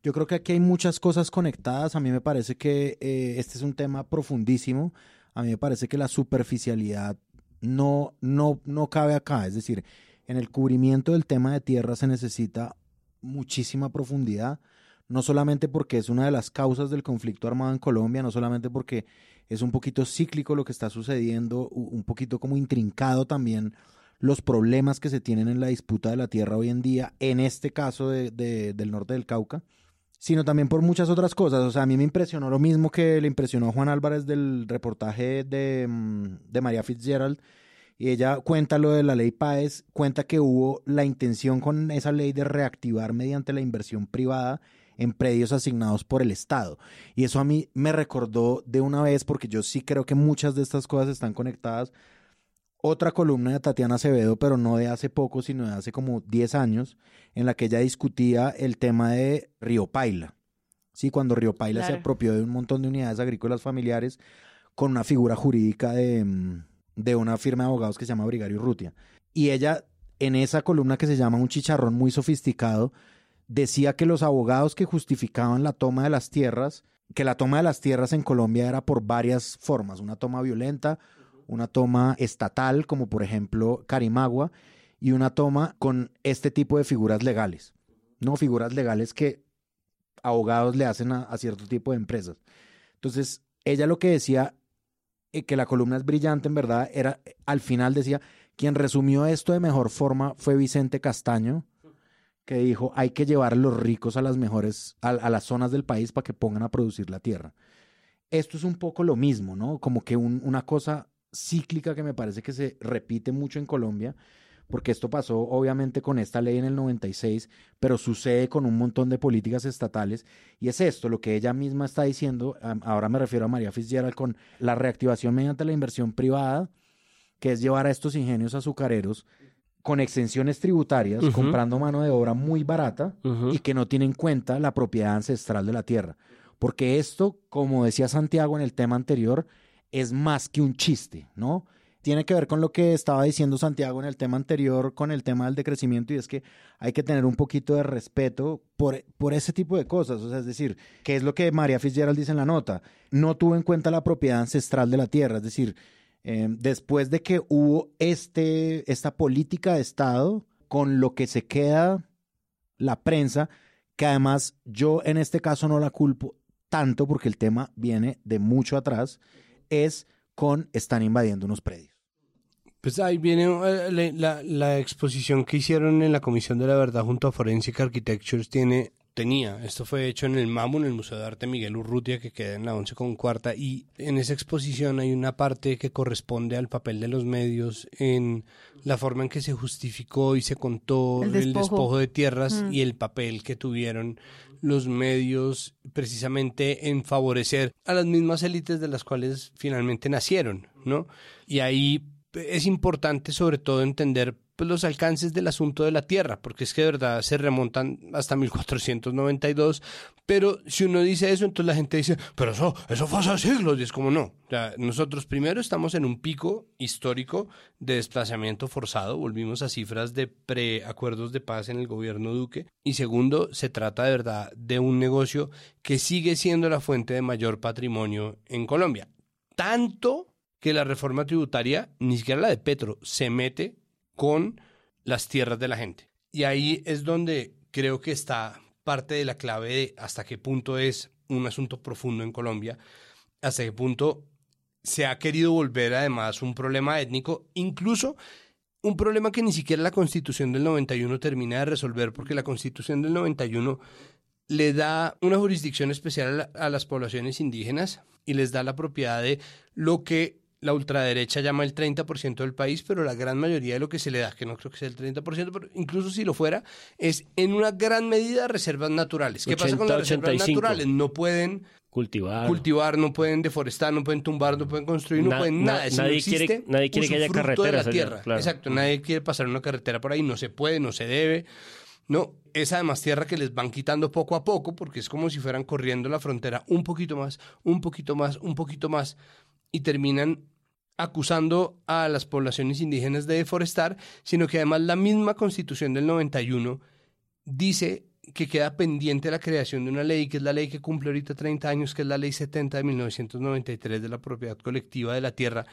Yo creo que aquí hay muchas cosas conectadas. A mí me parece que eh, este es un tema profundísimo. A mí me parece que la superficialidad no, no, no cabe acá. Es decir, en el cubrimiento del tema de tierra se necesita muchísima profundidad, no solamente porque es una de las causas del conflicto armado en Colombia, no solamente porque es un poquito cíclico lo que está sucediendo, un poquito como intrincado también los problemas que se tienen en la disputa de la tierra hoy en día, en este caso de, del norte del Cauca, sino también por muchas otras cosas. O sea, a mí me impresionó lo mismo que le impresionó Juan Álvarez del reportaje de, mm, de María Fitzgerald, y ella cuenta lo de la ley Páez, cuenta que hubo la intención con esa ley de reactivar mediante la inversión privada en predios asignados por el Estado. Y eso a mí me recordó de una vez, porque yo sí creo que muchas de estas cosas están conectadas. Otra columna de Tatiana Acevedo, pero no de hace poco, sino de hace como 10 años, en la que ella discutía el tema de Río Paila. Sí, cuando Río Paila se apropió de un montón de unidades agrícolas familiares con una figura jurídica de mm, de una firma de abogados que se llama Brigario Rutia. Y ella, en esa columna que se llama Un chicharrón muy sofisticado, decía que los abogados que justificaban la toma de las tierras, que la toma de las tierras en Colombia era por varias formas, una toma violenta, una toma estatal, como por ejemplo Carimagua, y una toma con este tipo de figuras legales, no figuras legales que abogados le hacen a, cierto tipo de empresas. Entonces, ella lo que decía que la columna es brillante, en verdad, era, al final decía, quien resumió esto de mejor forma fue Vicente Castaño, que dijo, hay que llevar a los ricos a las mejores, a, las zonas del país para que pongan a producir la tierra. Esto es un poco lo mismo, ¿no? Como que una cosa cíclica que me parece que se repite mucho en Colombia, porque esto pasó obviamente con esta ley en el 96, pero sucede con un montón de políticas estatales y es esto lo que ella misma está diciendo, ahora me refiero a María Fitzgerald con la reactivación mediante la inversión privada, que es llevar a estos ingenios azucareros con exenciones tributarias, comprando mano de obra muy barata y que no tienen en cuenta la propiedad ancestral de la tierra. Porque esto, como decía Santiago en el tema anterior, es más que un chiste, ¿no? tiene que ver con lo que estaba diciendo Santiago en el tema anterior, con el tema del decrecimiento, y es que hay que tener un poquito de respeto por, por ese tipo de cosas. O sea, es decir, ¿qué es lo que María Fitzgerald dice en la nota? No tuvo en cuenta la propiedad ancestral de la tierra, es decir, eh, después de que hubo este, esta política de Estado, con lo que se queda la prensa, que además yo en este caso no la culpo tanto porque el tema viene de mucho atrás, es con están invadiendo unos predios. Pues ahí viene eh, la, exposición que hicieron en la Comisión de la Verdad junto a Forensic Architectures tiene tenía. Esto fue hecho en el MAMU, en el Museo de Arte Miguel Urrutia, que queda en la 11 con cuarta. Y en esa exposición hay una parte que corresponde al papel de los medios en la forma en que se justificó y se contó el despojo, de tierras mm. y el papel que tuvieron los medios precisamente en favorecer a las mismas élites de las cuales finalmente nacieron, ¿no? Y ahí es importante sobre todo entender pues, los alcances del asunto de la Tierra, porque es que de verdad se remontan hasta 1492, pero si uno dice eso, entonces la gente dice, pero eso, eso fue hace siglos, y es como no. nosotros primero estamos en un pico histórico de desplazamiento forzado, volvimos a cifras de preacuerdos de paz en el gobierno Duque, y segundo, se trata de verdad de un negocio que sigue siendo la fuente de mayor patrimonio en Colombia Tanto que la reforma tributaria, ni siquiera la de Petro, se mete con las tierras de la gente. Y ahí es donde creo que está parte de la clave de hasta qué punto es un asunto profundo en Colombia, hasta qué punto se ha querido volver además un problema étnico, incluso un problema que ni siquiera la constitución del 91 termina de resolver, porque la constitución del 91 le da una jurisdicción especial a, las poblaciones indígenas y les da la propiedad de lo que la ultraderecha llama el 30% del país, pero la gran mayoría de lo que se le da, que no creo que sea el 30%, pero incluso si lo fuera, es en una gran medida reservas naturales. ¿Qué pasa con las reservas naturales? No pueden cultivar. cultivar, no pueden deforestar, no pueden tumbar, no pueden construir, no pueden nada. nadie, quiere, nadie quiere que haya carreteras. Exacto, nadie quiere pasar una carretera por ahí, no se puede, no se debe. No, es además tierra que les van quitando poco a poco, porque es como si fueran corriendo la frontera un poquito más, un poquito más, un poquito más, y terminan acusando a las poblaciones indígenas de deforestar, sino que además la misma constitución del 91 dice que queda pendiente la creación de una ley, que es la ley que cumple ahorita 30 años, que es la ley 70 de 1993 de la propiedad colectiva de la tierra,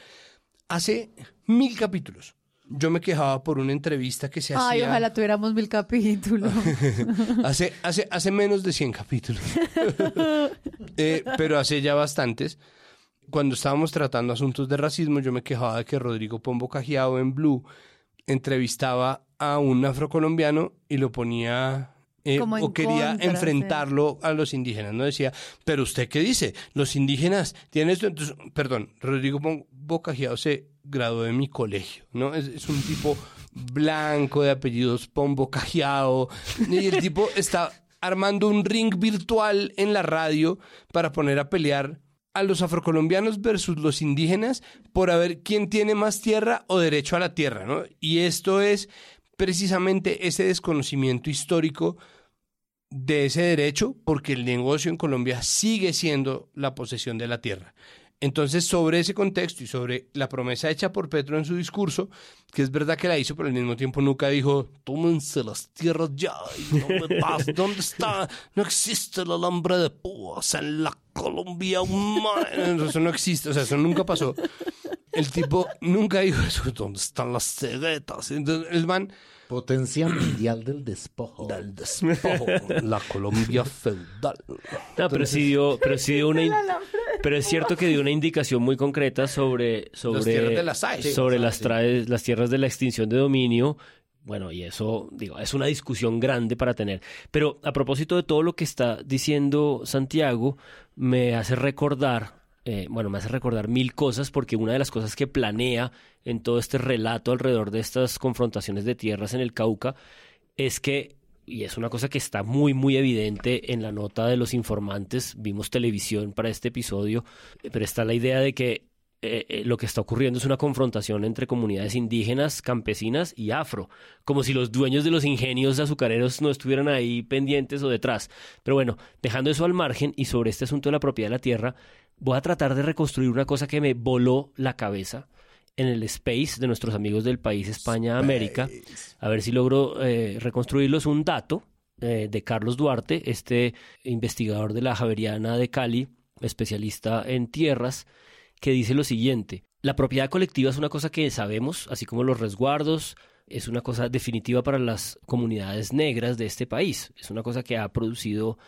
hace mil capítulos. Yo me quejaba por una entrevista que se hacía... Ay, ojalá tuviéramos mil capítulos. hace, hace, hace menos de 100 capítulos. Eh, pero hace ya bastantes cuando estábamos tratando asuntos de racismo, yo me quejaba de que Rodrigo Pombo Cajiao en Blue entrevistaba a un afrocolombiano y lo ponía eh, o quería enfrentarlo a los indígenas. No decía, pero usted qué dice, los indígenas tienen esto. Entonces, perdón, Rodrigo Pombo Cajiao se graduó de mi colegio, ¿no? Es, un tipo blanco de apellidos Pombo Cajiao y el tipo está armando un ring virtual en la radio para poner a pelear a los afrocolombianos versus los indígenas por a ver quién tiene más tierra o derecho a la tierra, ¿no? Y esto es precisamente ese desconocimiento histórico de ese derecho, porque el negocio en Colombia sigue siendo la posesión de la tierra. Entonces, sobre ese contexto y sobre la promesa hecha por Petro en su discurso, que es verdad que la hizo, pero al mismo tiempo nunca dijo, tómense las tierras ya, y no me ¿dónde está? No existe el alambre de púas en la Colombia humana. Eso no existe, o sea, eso nunca pasó. El tipo nunca dijo eso, ¿dónde están las ceguetas? Entonces, el man Potencia mundial del despojo. Del despojo. la Colombia feudal. No, pero sí dio, pero sí dio una... Pero es cierto que dio una indicación muy concreta sobre... sobre las Sobre las, las tierras de la extinción de dominio. Bueno, y eso, digo, es una discusión grande para tener. Pero a propósito de todo lo que está diciendo Santiago, me hace recordar eh, bueno, me hace recordar mil cosas porque una de las cosas que planea en todo este relato alrededor de estas confrontaciones de tierras en el Cauca es que, y es una cosa que está muy, muy evidente en la nota de los informantes, vimos televisión para este episodio, pero está la idea de que eh, eh, lo que está ocurriendo es una confrontación entre comunidades indígenas, campesinas y afro, como si los dueños de los ingenios azucareros no estuvieran ahí pendientes o detrás. Pero bueno, dejando eso al margen y sobre este asunto de la propiedad de la tierra, voy a tratar de reconstruir una cosa que me voló la cabeza en el space de nuestros amigos del país España-América. A ver si logro eh, reconstruirlos. Un dato eh, de Carlos Duarte, este investigador de la Javeriana de Cali, especialista en tierras, que dice lo siguiente. La propiedad colectiva es una cosa que sabemos, así como los resguardos, es una cosa definitiva para las comunidades negras de este país. Es una cosa que ha producido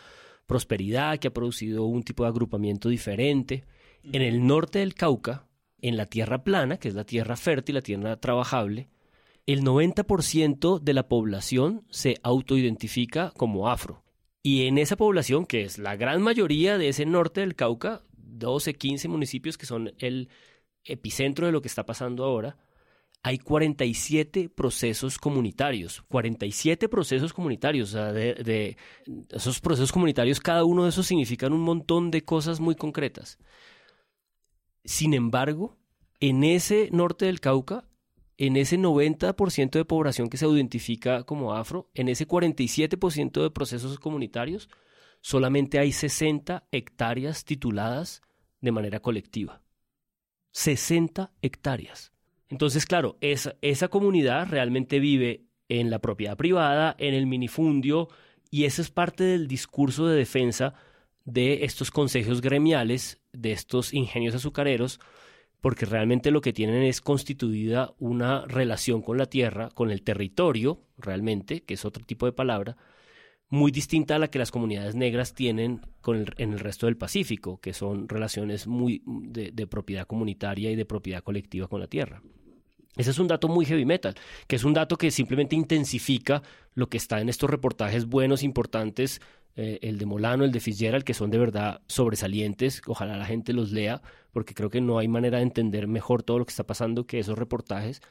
prosperidad, que ha producido un tipo de agrupamiento diferente. En el norte del Cauca, en la tierra plana, que es la tierra fértil, la tierra trabajable, el 90% de la población se autoidentifica como afro. Y en esa población, que es la gran mayoría de ese norte del Cauca, 12, 15 municipios que son el epicentro de lo que está pasando ahora, hay 47 procesos comunitarios, 47 procesos comunitarios, o sea, de, esos procesos comunitarios, cada uno de esos significan un montón de cosas muy concretas. Sin embargo, en ese norte del Cauca, en ese 90% de población que se identifica como afro, en ese 47% de procesos comunitarios, solamente hay 60 hectáreas tituladas de manera colectiva. 60 hectáreas. Entonces, claro, esa, comunidad realmente vive en la propiedad privada, en el minifundio, y eso es parte del discurso de defensa de estos consejos gremiales, de estos ingenios azucareros, porque realmente lo que tienen es constituida una relación con la tierra, con el territorio, realmente, que es otro tipo de palabra, muy distinta a la que las comunidades negras tienen con el- en el resto del Pacífico, que son relaciones muy de, de propiedad comunitaria y de propiedad colectiva con la tierra. Ese es un dato muy heavy metal, que es un dato que simplemente intensifica lo que está en estos reportajes buenos, importantes, eh, el de Molano, el de Fitzgerald, que son de verdad sobresalientes. Ojalá la gente los lea, porque creo que no hay manera de entender mejor todo lo que está pasando que esos reportajes.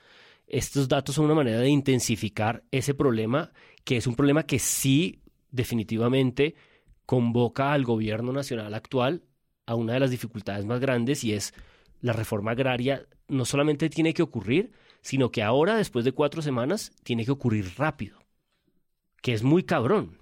Estos datos son una manera de intensificar ese problema, que es un problema que sí definitivamente convoca al gobierno nacional actual a una de las dificultades más grandes y es la reforma agraria no solamente tiene que ocurrir, sino que ahora, después de cuatro semanas, tiene que ocurrir rápido, que es muy cabrón.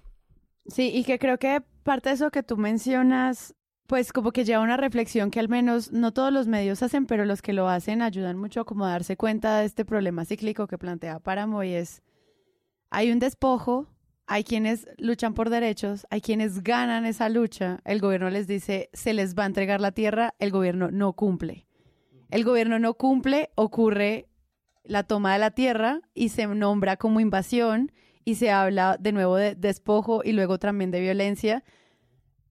Sí, y que creo que parte de eso que tú mencionas, pues como que lleva una reflexión que al menos no todos los medios hacen, pero los que lo hacen ayudan mucho a como darse cuenta de este problema cíclico que plantea Páramo y es, hay un despojo, hay quienes luchan por derechos, hay quienes ganan esa lucha, el gobierno les dice, se les va a entregar la tierra, el gobierno no cumple. El gobierno no cumple, ocurre la toma de la tierra y se nombra como invasión y se habla de nuevo de despojo y luego también de violencia.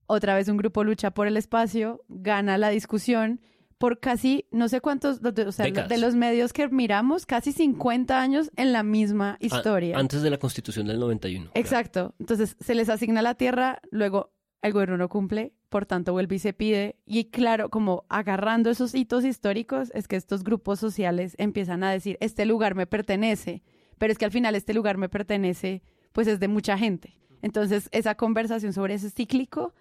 Otra vez un grupo lucha por el espacio, gana la discusión por casi, no sé cuántos, o sea, de los medios que miramos, casi 50 años en la misma A- historia. antes de la constitución del 91. Exacto. Entonces se les asigna la tierra, luego el gobierno no cumple, por tanto vuelve y se pide. Y claro, como agarrando esos hitos históricos, es que estos grupos sociales empiezan a decir, este lugar me pertenece, pero es que al final este lugar me pertenece, pues es de mucha gente. Entonces esa conversación sobre ese cíclico,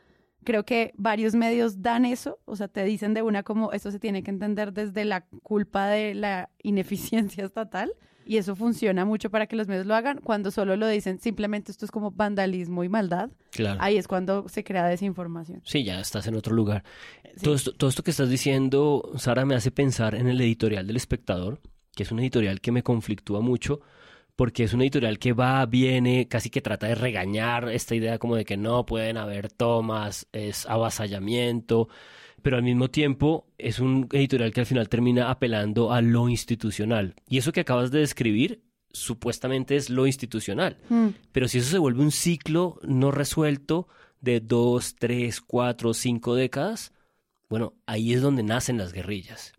creo que varios medios dan eso, o sea, te dicen de una como esto se tiene que entender desde la culpa de la ineficiencia estatal. Y eso funciona mucho para que los medios lo hagan. Cuando solo lo dicen, simplemente esto es como vandalismo y maldad. Claro. Ahí es cuando se crea desinformación. Sí, ya estás en otro lugar. Todo, esto, todo esto que estás diciendo, Sara, me hace pensar en el editorial del espectador, que es un editorial que me conflictúa mucho, porque es un editorial que va, viene, casi que trata de regañar esta idea como de que no pueden haber tomas, es avasallamiento, pero al mismo tiempo es un editorial que al final termina apelando a lo institucional. Y eso que acabas de describir supuestamente es lo institucional. Mm. Pero si eso se vuelve un ciclo no resuelto de dos, tres, cuatro, cinco décadas, bueno, ahí es donde nacen las guerrillas.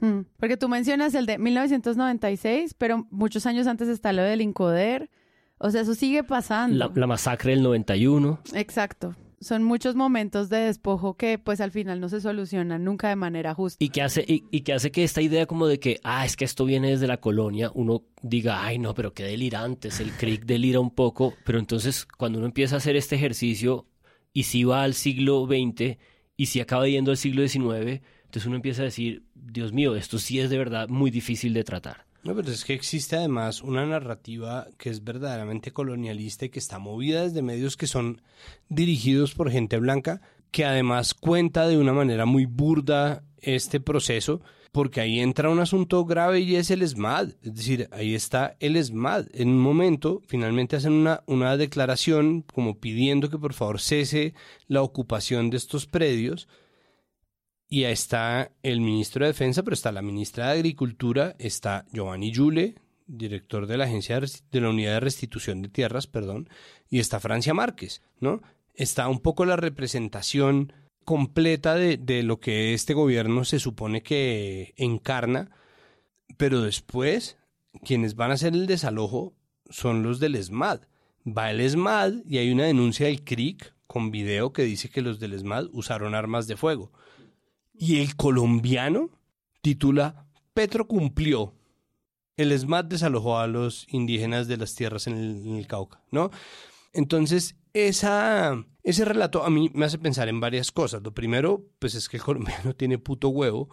Mm. Porque tú mencionas el de 1996, pero muchos años antes está lo del Incoder. O sea, eso sigue pasando. La, la masacre del 91. Exacto. Son muchos momentos de despojo que pues al final no se solucionan nunca de manera justa. Y que hace, y, y que hace que esta idea como de que, ah, es que esto viene desde la colonia, uno diga, ay, no, pero qué delirantes, el CRIC delira un poco, pero entonces cuando uno empieza a hacer este ejercicio y si va al siglo XX y si acaba yendo al siglo XIX, entonces uno empieza a decir, Dios mío, esto sí es de verdad muy difícil de tratar. No, pero es que existe además una narrativa que es verdaderamente colonialista y que está movida desde medios que son dirigidos por gente blanca, que además cuenta de una manera muy burda este proceso, porque ahí entra un asunto grave y es el ESMAD. Es decir, ahí está el ESMAD. En un momento, finalmente hacen una, una declaración como pidiendo que por favor cese la ocupación de estos predios. Y está el ministro de Defensa, pero está la ministra de Agricultura, está Giovanni Yule, director de la agencia de, la unidad de restitución de tierras, perdón, y está Francia Márquez, ¿no? Está un poco la representación completa de, de lo que este gobierno se supone que encarna, pero después quienes van a hacer el desalojo son los del ESMAD. Va el ESMAD y hay una denuncia del CRIC con video que dice que los del ESMAD usaron armas de fuego. Y el colombiano titula Petro cumplió. El ESMAD desalojó a los indígenas de las tierras en el, el Cauca, ¿no? Entonces, ese relato a mí me hace pensar en varias cosas. Lo primero, pues es que el colombiano tiene puto huevo,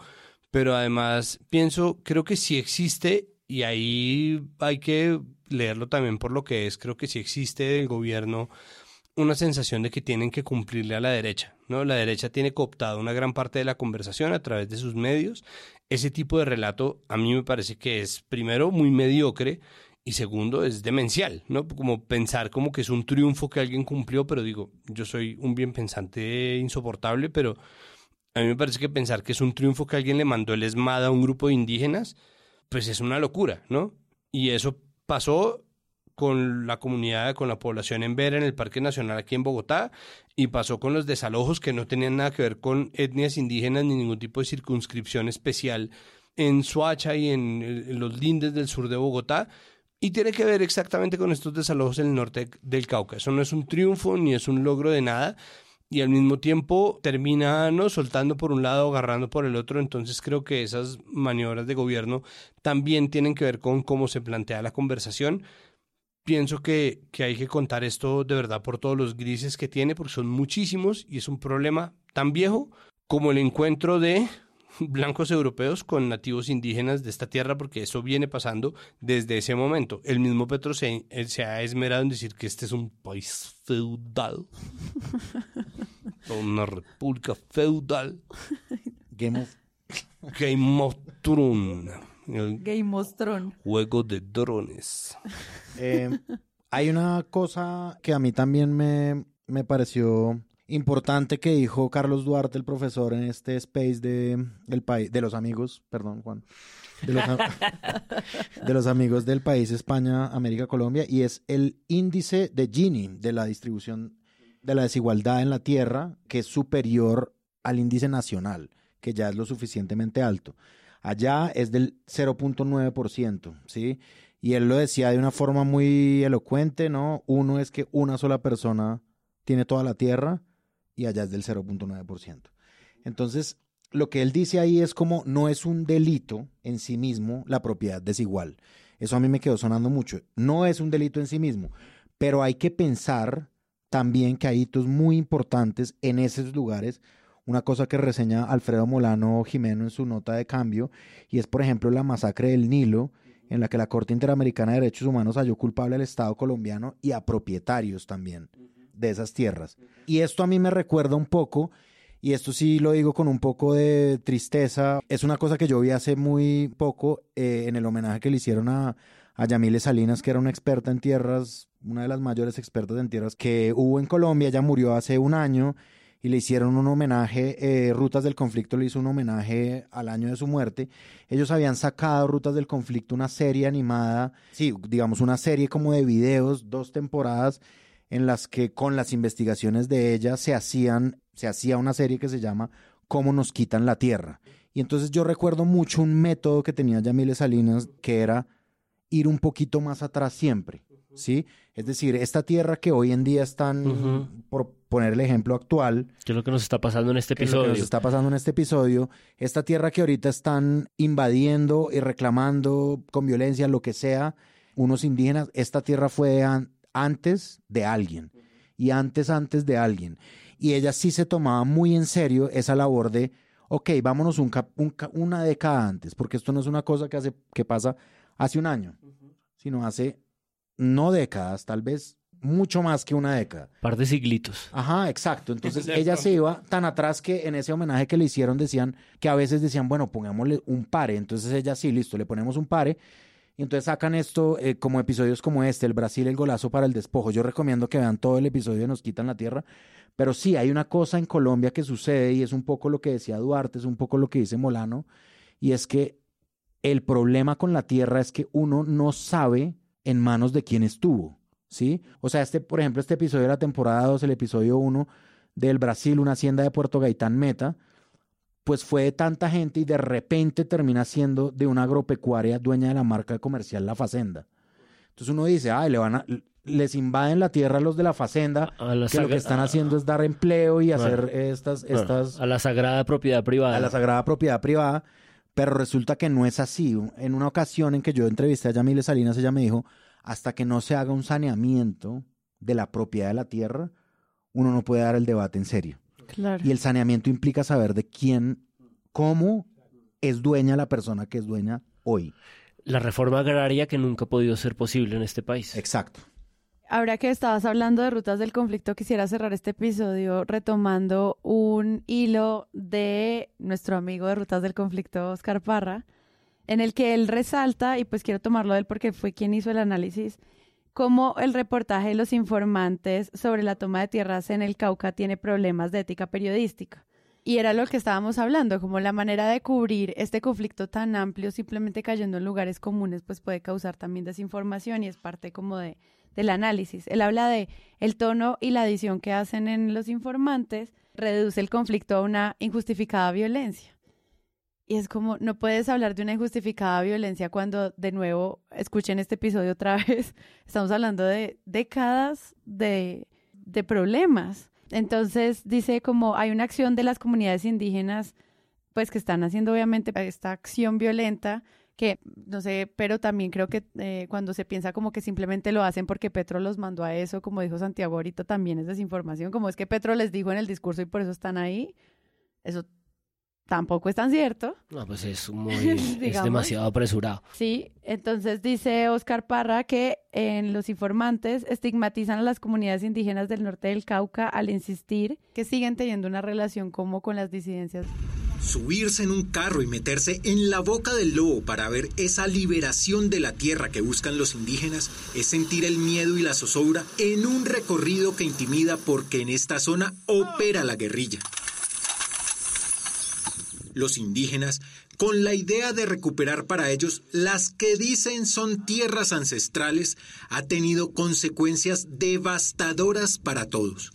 pero además pienso, creo que sí existe, y ahí hay que leerlo también por lo que es, creo que sí existe del gobierno una sensación de que tienen que cumplirle a la derecha, ¿no? La derecha tiene cooptado una gran parte de la conversación a través de sus medios. Ese tipo de relato a mí me parece que es primero muy mediocre Y segundo, es demencial, ¿no? Como pensar como que es un triunfo que alguien cumplió, pero digo, yo soy un bien pensante insoportable, pero a mí me parece que pensar que es un triunfo que alguien le mandó el ESMAD a un grupo de indígenas, pues es una locura, ¿no? Y eso pasó con la comunidad, con la población en Vera, en el Parque Nacional aquí en Bogotá, y pasó con los desalojos que no tenían nada que ver con etnias indígenas ni ningún tipo de circunscripción especial en Suacha y en, los lindes del sur de Bogotá, y tiene que ver exactamente con estos desalojos en el norte del Cauca. Eso no es un triunfo ni es un logro de nada. Y al mismo tiempo termina ¿no? soltando por un lado, agarrando por el otro. Entonces creo que esas maniobras de gobierno también tienen que ver con cómo se plantea la conversación. Pienso que, que hay que contar esto de verdad por todos los grises que tiene, porque son muchísimos y es un problema tan viejo como el encuentro de blancos europeos con nativos indígenas de esta tierra, porque eso viene pasando desde ese momento. El mismo Petro se, se ha esmerado en decir que este es un país feudal, una república feudal. Game of, Game of Thrones. Game of Thrones. Juego de drones. Eh, hay una cosa que a mí también me, me pareció importante que dijo Carlos Duarte, el profesor, en este space de, del país, de los amigos, perdón, Juan, de los, de los amigos del país España, América, Colombia, y es el índice de Gini, de la distribución de la desigualdad en la tierra, que es superior al índice nacional, que ya es lo suficientemente alto. Allá es del 0.9%, ¿sí? Y él lo decía de una forma muy elocuente, ¿no? Uno es que una sola persona tiene toda la tierra y allá es del 0.9%. Entonces, lo que él dice ahí es como no es un delito en sí mismo la propiedad desigual. Eso a mí me quedó sonando mucho. No es un delito en sí mismo, pero hay que pensar también que hay hitos muy importantes en esos lugares. Una cosa que reseña Alfredo Molano Jimeno en su nota de cambio, y es, por ejemplo, la masacre del Nilo, en la que la Corte Interamericana de Derechos Humanos halló culpable al Estado colombiano y a propietarios también de esas tierras. Y esto a mí me recuerda un poco, y esto sí lo digo con un poco de tristeza, es una cosa que yo vi hace muy poco eh, en el homenaje que le hicieron a, a Yamile Salinas, que era una experta en tierras, una de las mayores expertas en tierras que hubo en Colombia, ella murió hace un año y le hicieron un homenaje, eh, Rutas del Conflicto le hizo un homenaje al año de su muerte. Ellos habían sacado Rutas del Conflicto, una serie animada, sí, digamos una serie como de videos, dos temporadas, en las que con las investigaciones de ella se hacían, se hacía una serie que se llama Cómo nos quitan la tierra. Y entonces yo recuerdo mucho un método que tenía Yamile Salinas, que era ir un poquito más atrás siempre, ¿sí? Es decir, esta tierra que hoy en día están, por poner el ejemplo actual, ¿Qué es lo que nos está pasando en este que es lo que episodio? nos está pasando en este episodio, esta tierra que ahorita están invadiendo y reclamando con violencia, lo que sea, unos indígenas, esta tierra fue an- antes de alguien y antes antes de alguien. Y ella sí se tomaba muy en serio esa labor de, ok, vámonos un cap- un ca- una década antes, porque esto no es una cosa que, hace, que pasa hace un año, sino hace no décadas, tal vez mucho más que una década. Par de siglitos. Ajá, exacto. Entonces ella se iba tan atrás que en ese homenaje que le hicieron decían que a veces decían, bueno, pongámosle un pare. Entonces ella sí, listo, le ponemos un pare. Y entonces sacan esto eh, como episodios como este, el Brasil, el golazo para el despojo. Yo recomiendo que vean todo el episodio de Nos quitan la tierra. Pero sí, hay una cosa en Colombia que sucede y es un poco lo que decía Duarte, es un poco lo que dice Molano, y es que el problema con la tierra es que uno no sabe en manos de quién estuvo, ¿sí? O sea, este, por ejemplo, este episodio de la temporada 2, el episodio 1 del Brasil, una hacienda de Puerto Gaitán Meta, pues fue de tanta gente y de repente termina siendo de una agropecuaria dueña de la marca comercial La Facenda. Entonces uno dice, ay, le van a, les invaden la tierra a los de la Facenda, A la que lo que están haciendo es dar empleo y hacer Bueno, estas, estas a la sagrada propiedad privada. a la sagrada propiedad privada, pero resulta que no es así. En una ocasión en que yo entrevisté a Yamile Salinas, ella me dijo, hasta que no se haga un saneamiento de la propiedad de la tierra, uno no puede dar el debate en serio. Claro. Y el saneamiento implica saber de quién, cómo es dueña la persona que es dueña hoy. La reforma agraria que nunca ha podido ser posible en este país. Exacto. Ahora que estabas hablando de rutas del conflicto, quisiera cerrar este episodio retomando un hilo de nuestro amigo de rutas del conflicto, Oscar Parra, en el que él resalta, y pues quiero tomarlo de él porque fue quien hizo el análisis, cómo el reportaje de los informantes sobre la toma de tierras en el Cauca tiene problemas de ética periodística. Y era lo que estábamos hablando, como la manera de cubrir este conflicto tan amplio simplemente cayendo en lugares comunes, pues puede causar también desinformación y es parte como de, del análisis. Él habla de el tono y la adición que hacen en los informantes reduce el conflicto a una injustificada violencia. Y es como, no puedes hablar de una injustificada violencia cuando, de nuevo, escuchen este episodio otra vez, estamos hablando de décadas de, de problemas. Entonces dice como hay una acción de las comunidades indígenas, pues que están haciendo obviamente esta acción violenta, que no sé, pero también creo que eh, cuando se piensa como que simplemente lo hacen porque Petro los mandó a eso, como dijo Santiago ahorita, también es desinformación, como es que Petro les dijo en el discurso y por eso están ahí, eso tampoco es tan cierto. No, pues es muy, es demasiado apresurado. Sí, entonces dice Oscar Parra que en los informantes estigmatizan a las comunidades indígenas del norte del Cauca al insistir que siguen teniendo una relación como con las disidencias. Subirse en un carro y meterse en la boca del lobo para ver esa liberación de la tierra que buscan los indígenas es sentir el miedo y la zozobra en un recorrido que intimida porque en esta zona opera la guerrilla los indígenas con la idea de recuperar para ellos las que dicen son tierras ancestrales, ha tenido consecuencias devastadoras para todos.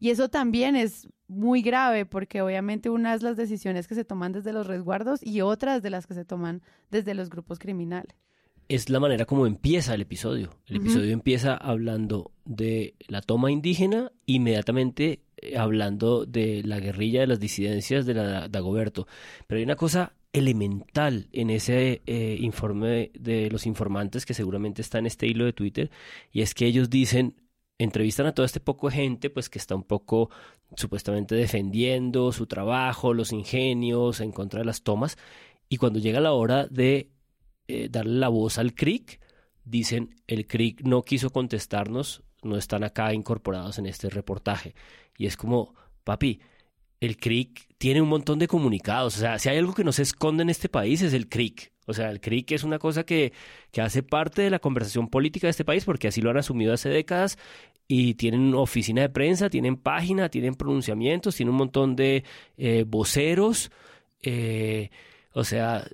Y eso también es muy grave porque obviamente una es las decisiones que se toman desde los resguardos y otras de las que se toman desde los grupos criminales. Es la manera como empieza el episodio. El episodio empieza hablando de la toma indígena, inmediatamente eh, hablando de la guerrilla, de las disidencias de la Dagoberto. Pero hay una cosa elemental en ese eh, informe de los informantes que seguramente está en este hilo de Twitter y es que ellos dicen entrevistan a todo este poco de gente pues que está un poco supuestamente defendiendo su trabajo, los ingenios en contra de las tomas y cuando llega la hora de eh, darle la voz al CRIC dicen el CRIC no quiso contestarnos, no están acá incorporados en este reportaje. Y es como, papi, el CRIC tiene un montón de comunicados. O sea, si hay algo que no se esconde en este país es el CRIC. O sea, el CRIC es una cosa que, que hace parte de la conversación política de este país porque así lo han asumido hace décadas y tienen oficina de prensa, tienen página, tienen pronunciamientos, tienen un montón de eh, voceros. Eh, o sea,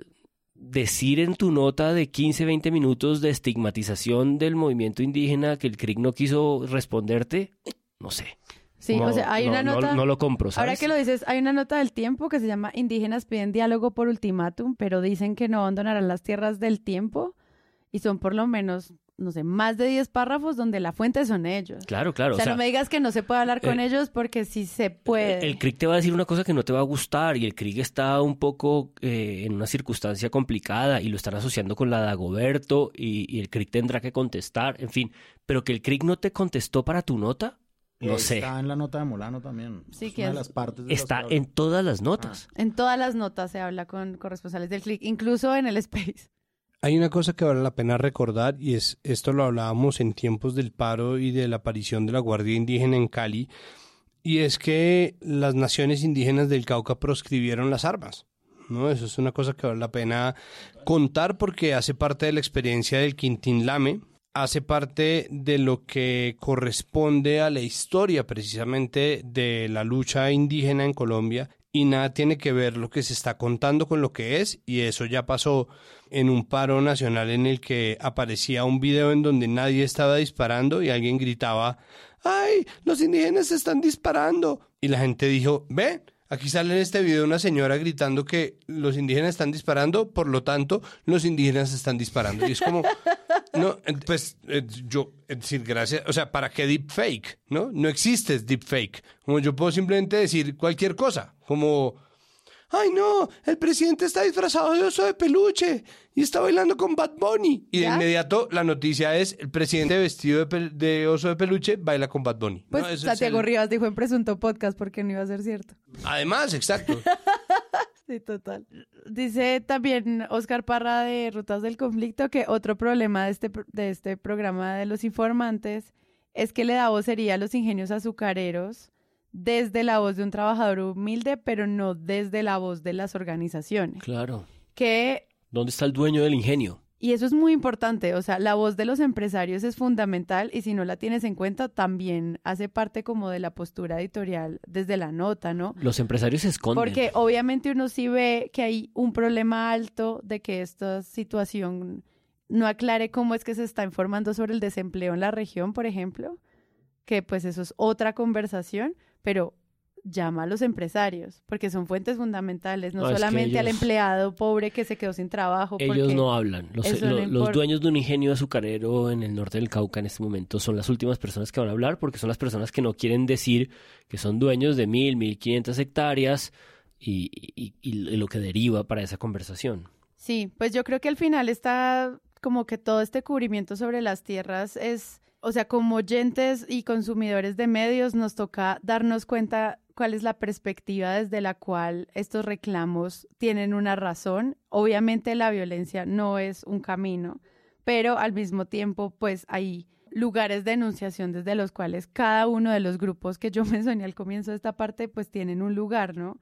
decir en tu nota de 15, 20 minutos de estigmatización del movimiento indígena que el CRIC no quiso responderte, no sé. Sí, o sea, hay una nota. No, lo compro, ¿sabes? Ahora que lo dices, hay una nota del tiempo que se llama Indígenas piden diálogo por ultimátum, pero dicen que no abandonarán las tierras del tiempo y son por lo menos, no sé, más de 10 párrafos donde la fuente son ellos. Claro, claro. O sea, no me digas que no se puede hablar con eh, ellos porque sí se puede. El, CRIC te va a decir una cosa que no te va a gustar y el CRIC está un poco eh, en una circunstancia complicada y lo están asociando con la Dagoberto y, y el CRIC tendrá que contestar, en fin. Pero que el CRIC no te contestó para tu nota, no sé. Está en la nota de Molano también. Sí, que las partes. está en todas las notas. Ah. En todas las notas se habla con corresponsales del CLIC, incluso en el Space. Hay una cosa que vale la pena recordar y es esto lo hablábamos en tiempos del paro y de la aparición de la Guardia Indígena en Cali y es que las naciones indígenas del Cauca proscribieron las armas. ¿no? Eso es una cosa que vale la pena contar porque hace parte de la experiencia del Quintín Lame, hace parte de lo que corresponde a la historia precisamente de la lucha indígena en Colombia y nada tiene que ver lo que se está contando con lo que es y eso ya pasó en un paro nacional en el que aparecía un video en donde nadie estaba disparando y alguien gritaba ¡Ay! Los indígenas están disparando y la gente dijo ¡Ven! Aquí sale en este video una señora gritando que los indígenas están disparando, por lo tanto, los indígenas están disparando. Y es como, no, pues yo, es decir, gracias, o sea, ¿para qué deepfake? ¿No? No existe deepfake. Como yo puedo simplemente decir cualquier cosa, como ¡Ay no! El presidente está disfrazado de oso de peluche y está bailando con Bad Bunny. Y de inmediato la noticia es: el presidente vestido de, oso de peluche baila con Bad Bunny. Pues Santiago Rivas dijo en Presunto Podcast porque no iba a ser cierto. Además, exacto. sí, total. Dice también Oscar Parra de Rutas del Conflicto que otro problema de este, de este programa de los informantes es que le da vocería a los ingenios azucareros desde la voz de un trabajador humilde, pero no desde la voz de las organizaciones. Claro. Que ¿Dónde está el dueño del ingenio? Y eso es muy importante, o sea, la voz de los empresarios es fundamental y si no la tienes en cuenta también hace parte como de la postura editorial desde la nota, ¿no? Los empresarios se esconden. Porque obviamente uno sí ve que hay un problema alto de que esta situación no aclare cómo es que se está informando sobre el desempleo en la región, por ejemplo, que pues eso es otra conversación, pero llama a los empresarios, porque son fuentes fundamentales, no, No, es que solamente al empleado pobre que se quedó sin trabajo. Ellos no hablan. Los, no los dueños de un ingenio azucarero en el norte del Cauca en este momento son las últimas personas que van a hablar porque son las personas que no quieren decir que son dueños de mil, mil quinientas hectáreas y, y- y lo que deriva para esa conversación. Sí, pues yo creo que al final está como que todo este cubrimiento sobre las tierras es, o sea, como oyentes y consumidores de medios nos toca darnos cuenta cuál es la perspectiva desde la cual estos reclamos tienen una razón. Obviamente la violencia no es un camino, pero al mismo tiempo pues hay lugares de enunciación desde los cuales cada uno de los grupos que yo mencioné al comienzo de esta parte pues tienen un lugar, ¿no?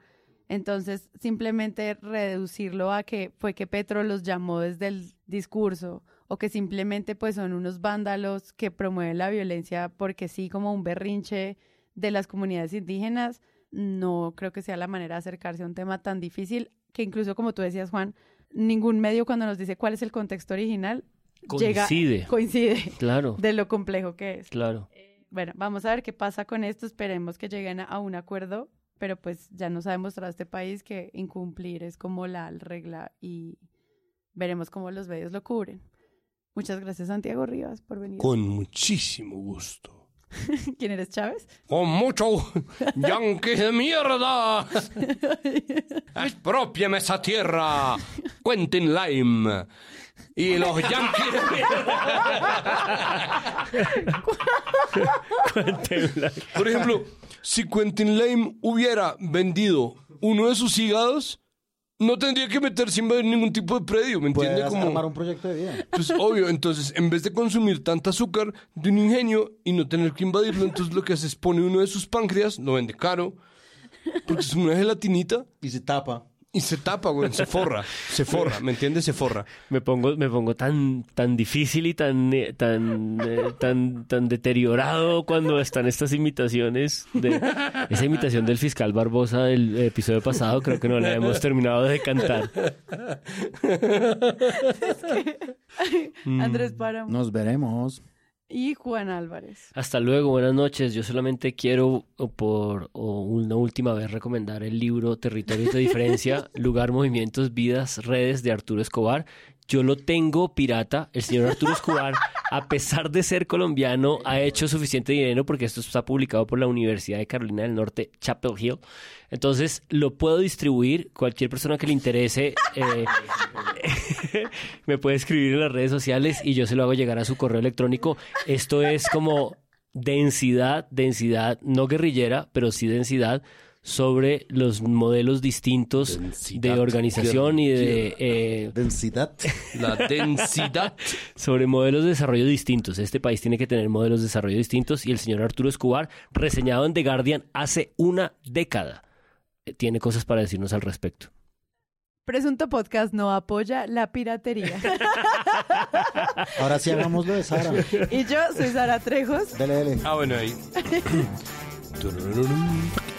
Entonces, simplemente reducirlo a que fue que Petro los llamó desde el discurso o que simplemente pues son unos vándalos que promueven la violencia porque sí, como un berrinche de las comunidades indígenas, no creo que sea la manera de acercarse a un tema tan difícil que incluso como tú decías, Juan, ningún medio cuando nos dice cuál es el contexto original llega- Coincide. coincide Claro. de lo complejo que es. Claro. Bueno, vamos a ver qué pasa con esto. Esperemos que lleguen a, a un acuerdo, pero pues ya nos ha demostrado este país que incumplir es como la regla y veremos cómo los medios lo cubren. Muchas gracias, Santiago Rivas, por venir. Con muchísimo gusto. ¿Quién eres, Chávez? Con mucho yanquis de mierda. Expropieme esa tierra. Quentin Lime. Y los yanquis de mierda. Por ejemplo, si Quentin Lime hubiera vendido uno de sus hígados, no tendría que meterse a invadir ningún tipo de predio, ¿me entiende? Puedes Como... armar un proyecto de vida. Pues obvio, entonces en vez de consumir tanta azúcar de un ingenio y no tener que invadirlo, entonces lo que hace es pone uno de sus páncreas, lo vende caro, porque es una gelatinita. Y se tapa. Y se tapa, güey, se forra, se forra, ¿me entiendes? Se forra. Me pongo, me pongo tan, tan difícil y tan, eh, tan, eh, tan, tan deteriorado cuando están estas imitaciones. De, esa imitación del fiscal Barbosa del episodio pasado, creo que no la hemos terminado de cantar. Andrés Páramo Nos veremos. Y Juan Álvarez. Hasta luego, buenas noches. Yo solamente quiero o por o una última vez recomendar el libro Territorios de Diferencia, Lugar, Movimientos, Vidas, Redes de Arturo Escobar. Yo lo tengo pirata. El señor Arturo Escobar, a pesar de ser colombiano, ha hecho suficiente dinero porque esto está publicado por la Universidad de Carolina del Norte, Chapel Hill. Entonces, lo puedo distribuir. Cualquier persona que le interese eh, me puede escribir en las redes sociales y yo se lo hago llegar a su correo electrónico. Esto es como densidad, densidad, no guerrillera, pero sí densidad sobre los modelos distintos de organización y de... eh, densidad. La densidad. sobre modelos de desarrollo distintos. Este país tiene que tener modelos de desarrollo distintos y el señor Arturo Escobar, reseñado en The Guardian hace una década, eh, tiene cosas para decirnos al respecto. Presunto Podcast no apoya la piratería. Ahora sí hagámoslo de Sara. y yo soy Sara Trejos. Dele, dele. Ah, bueno, ahí.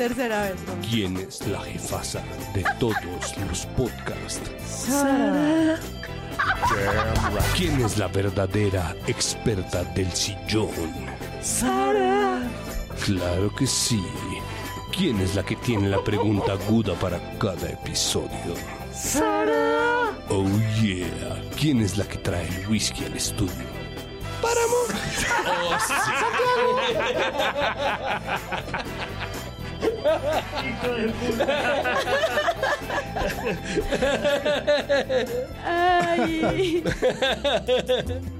Tercera vez. vamos. ¿Quién es la jefasa de todos los podcasts? Sara. ¿Quién es la verdadera experta del sillón? Sara. Claro que sí. ¿Quién es la que tiene la pregunta aguda para cada episodio? Sara. Oh yeah. ¿Quién es la que trae el whisky al estudio? Oh, Ay.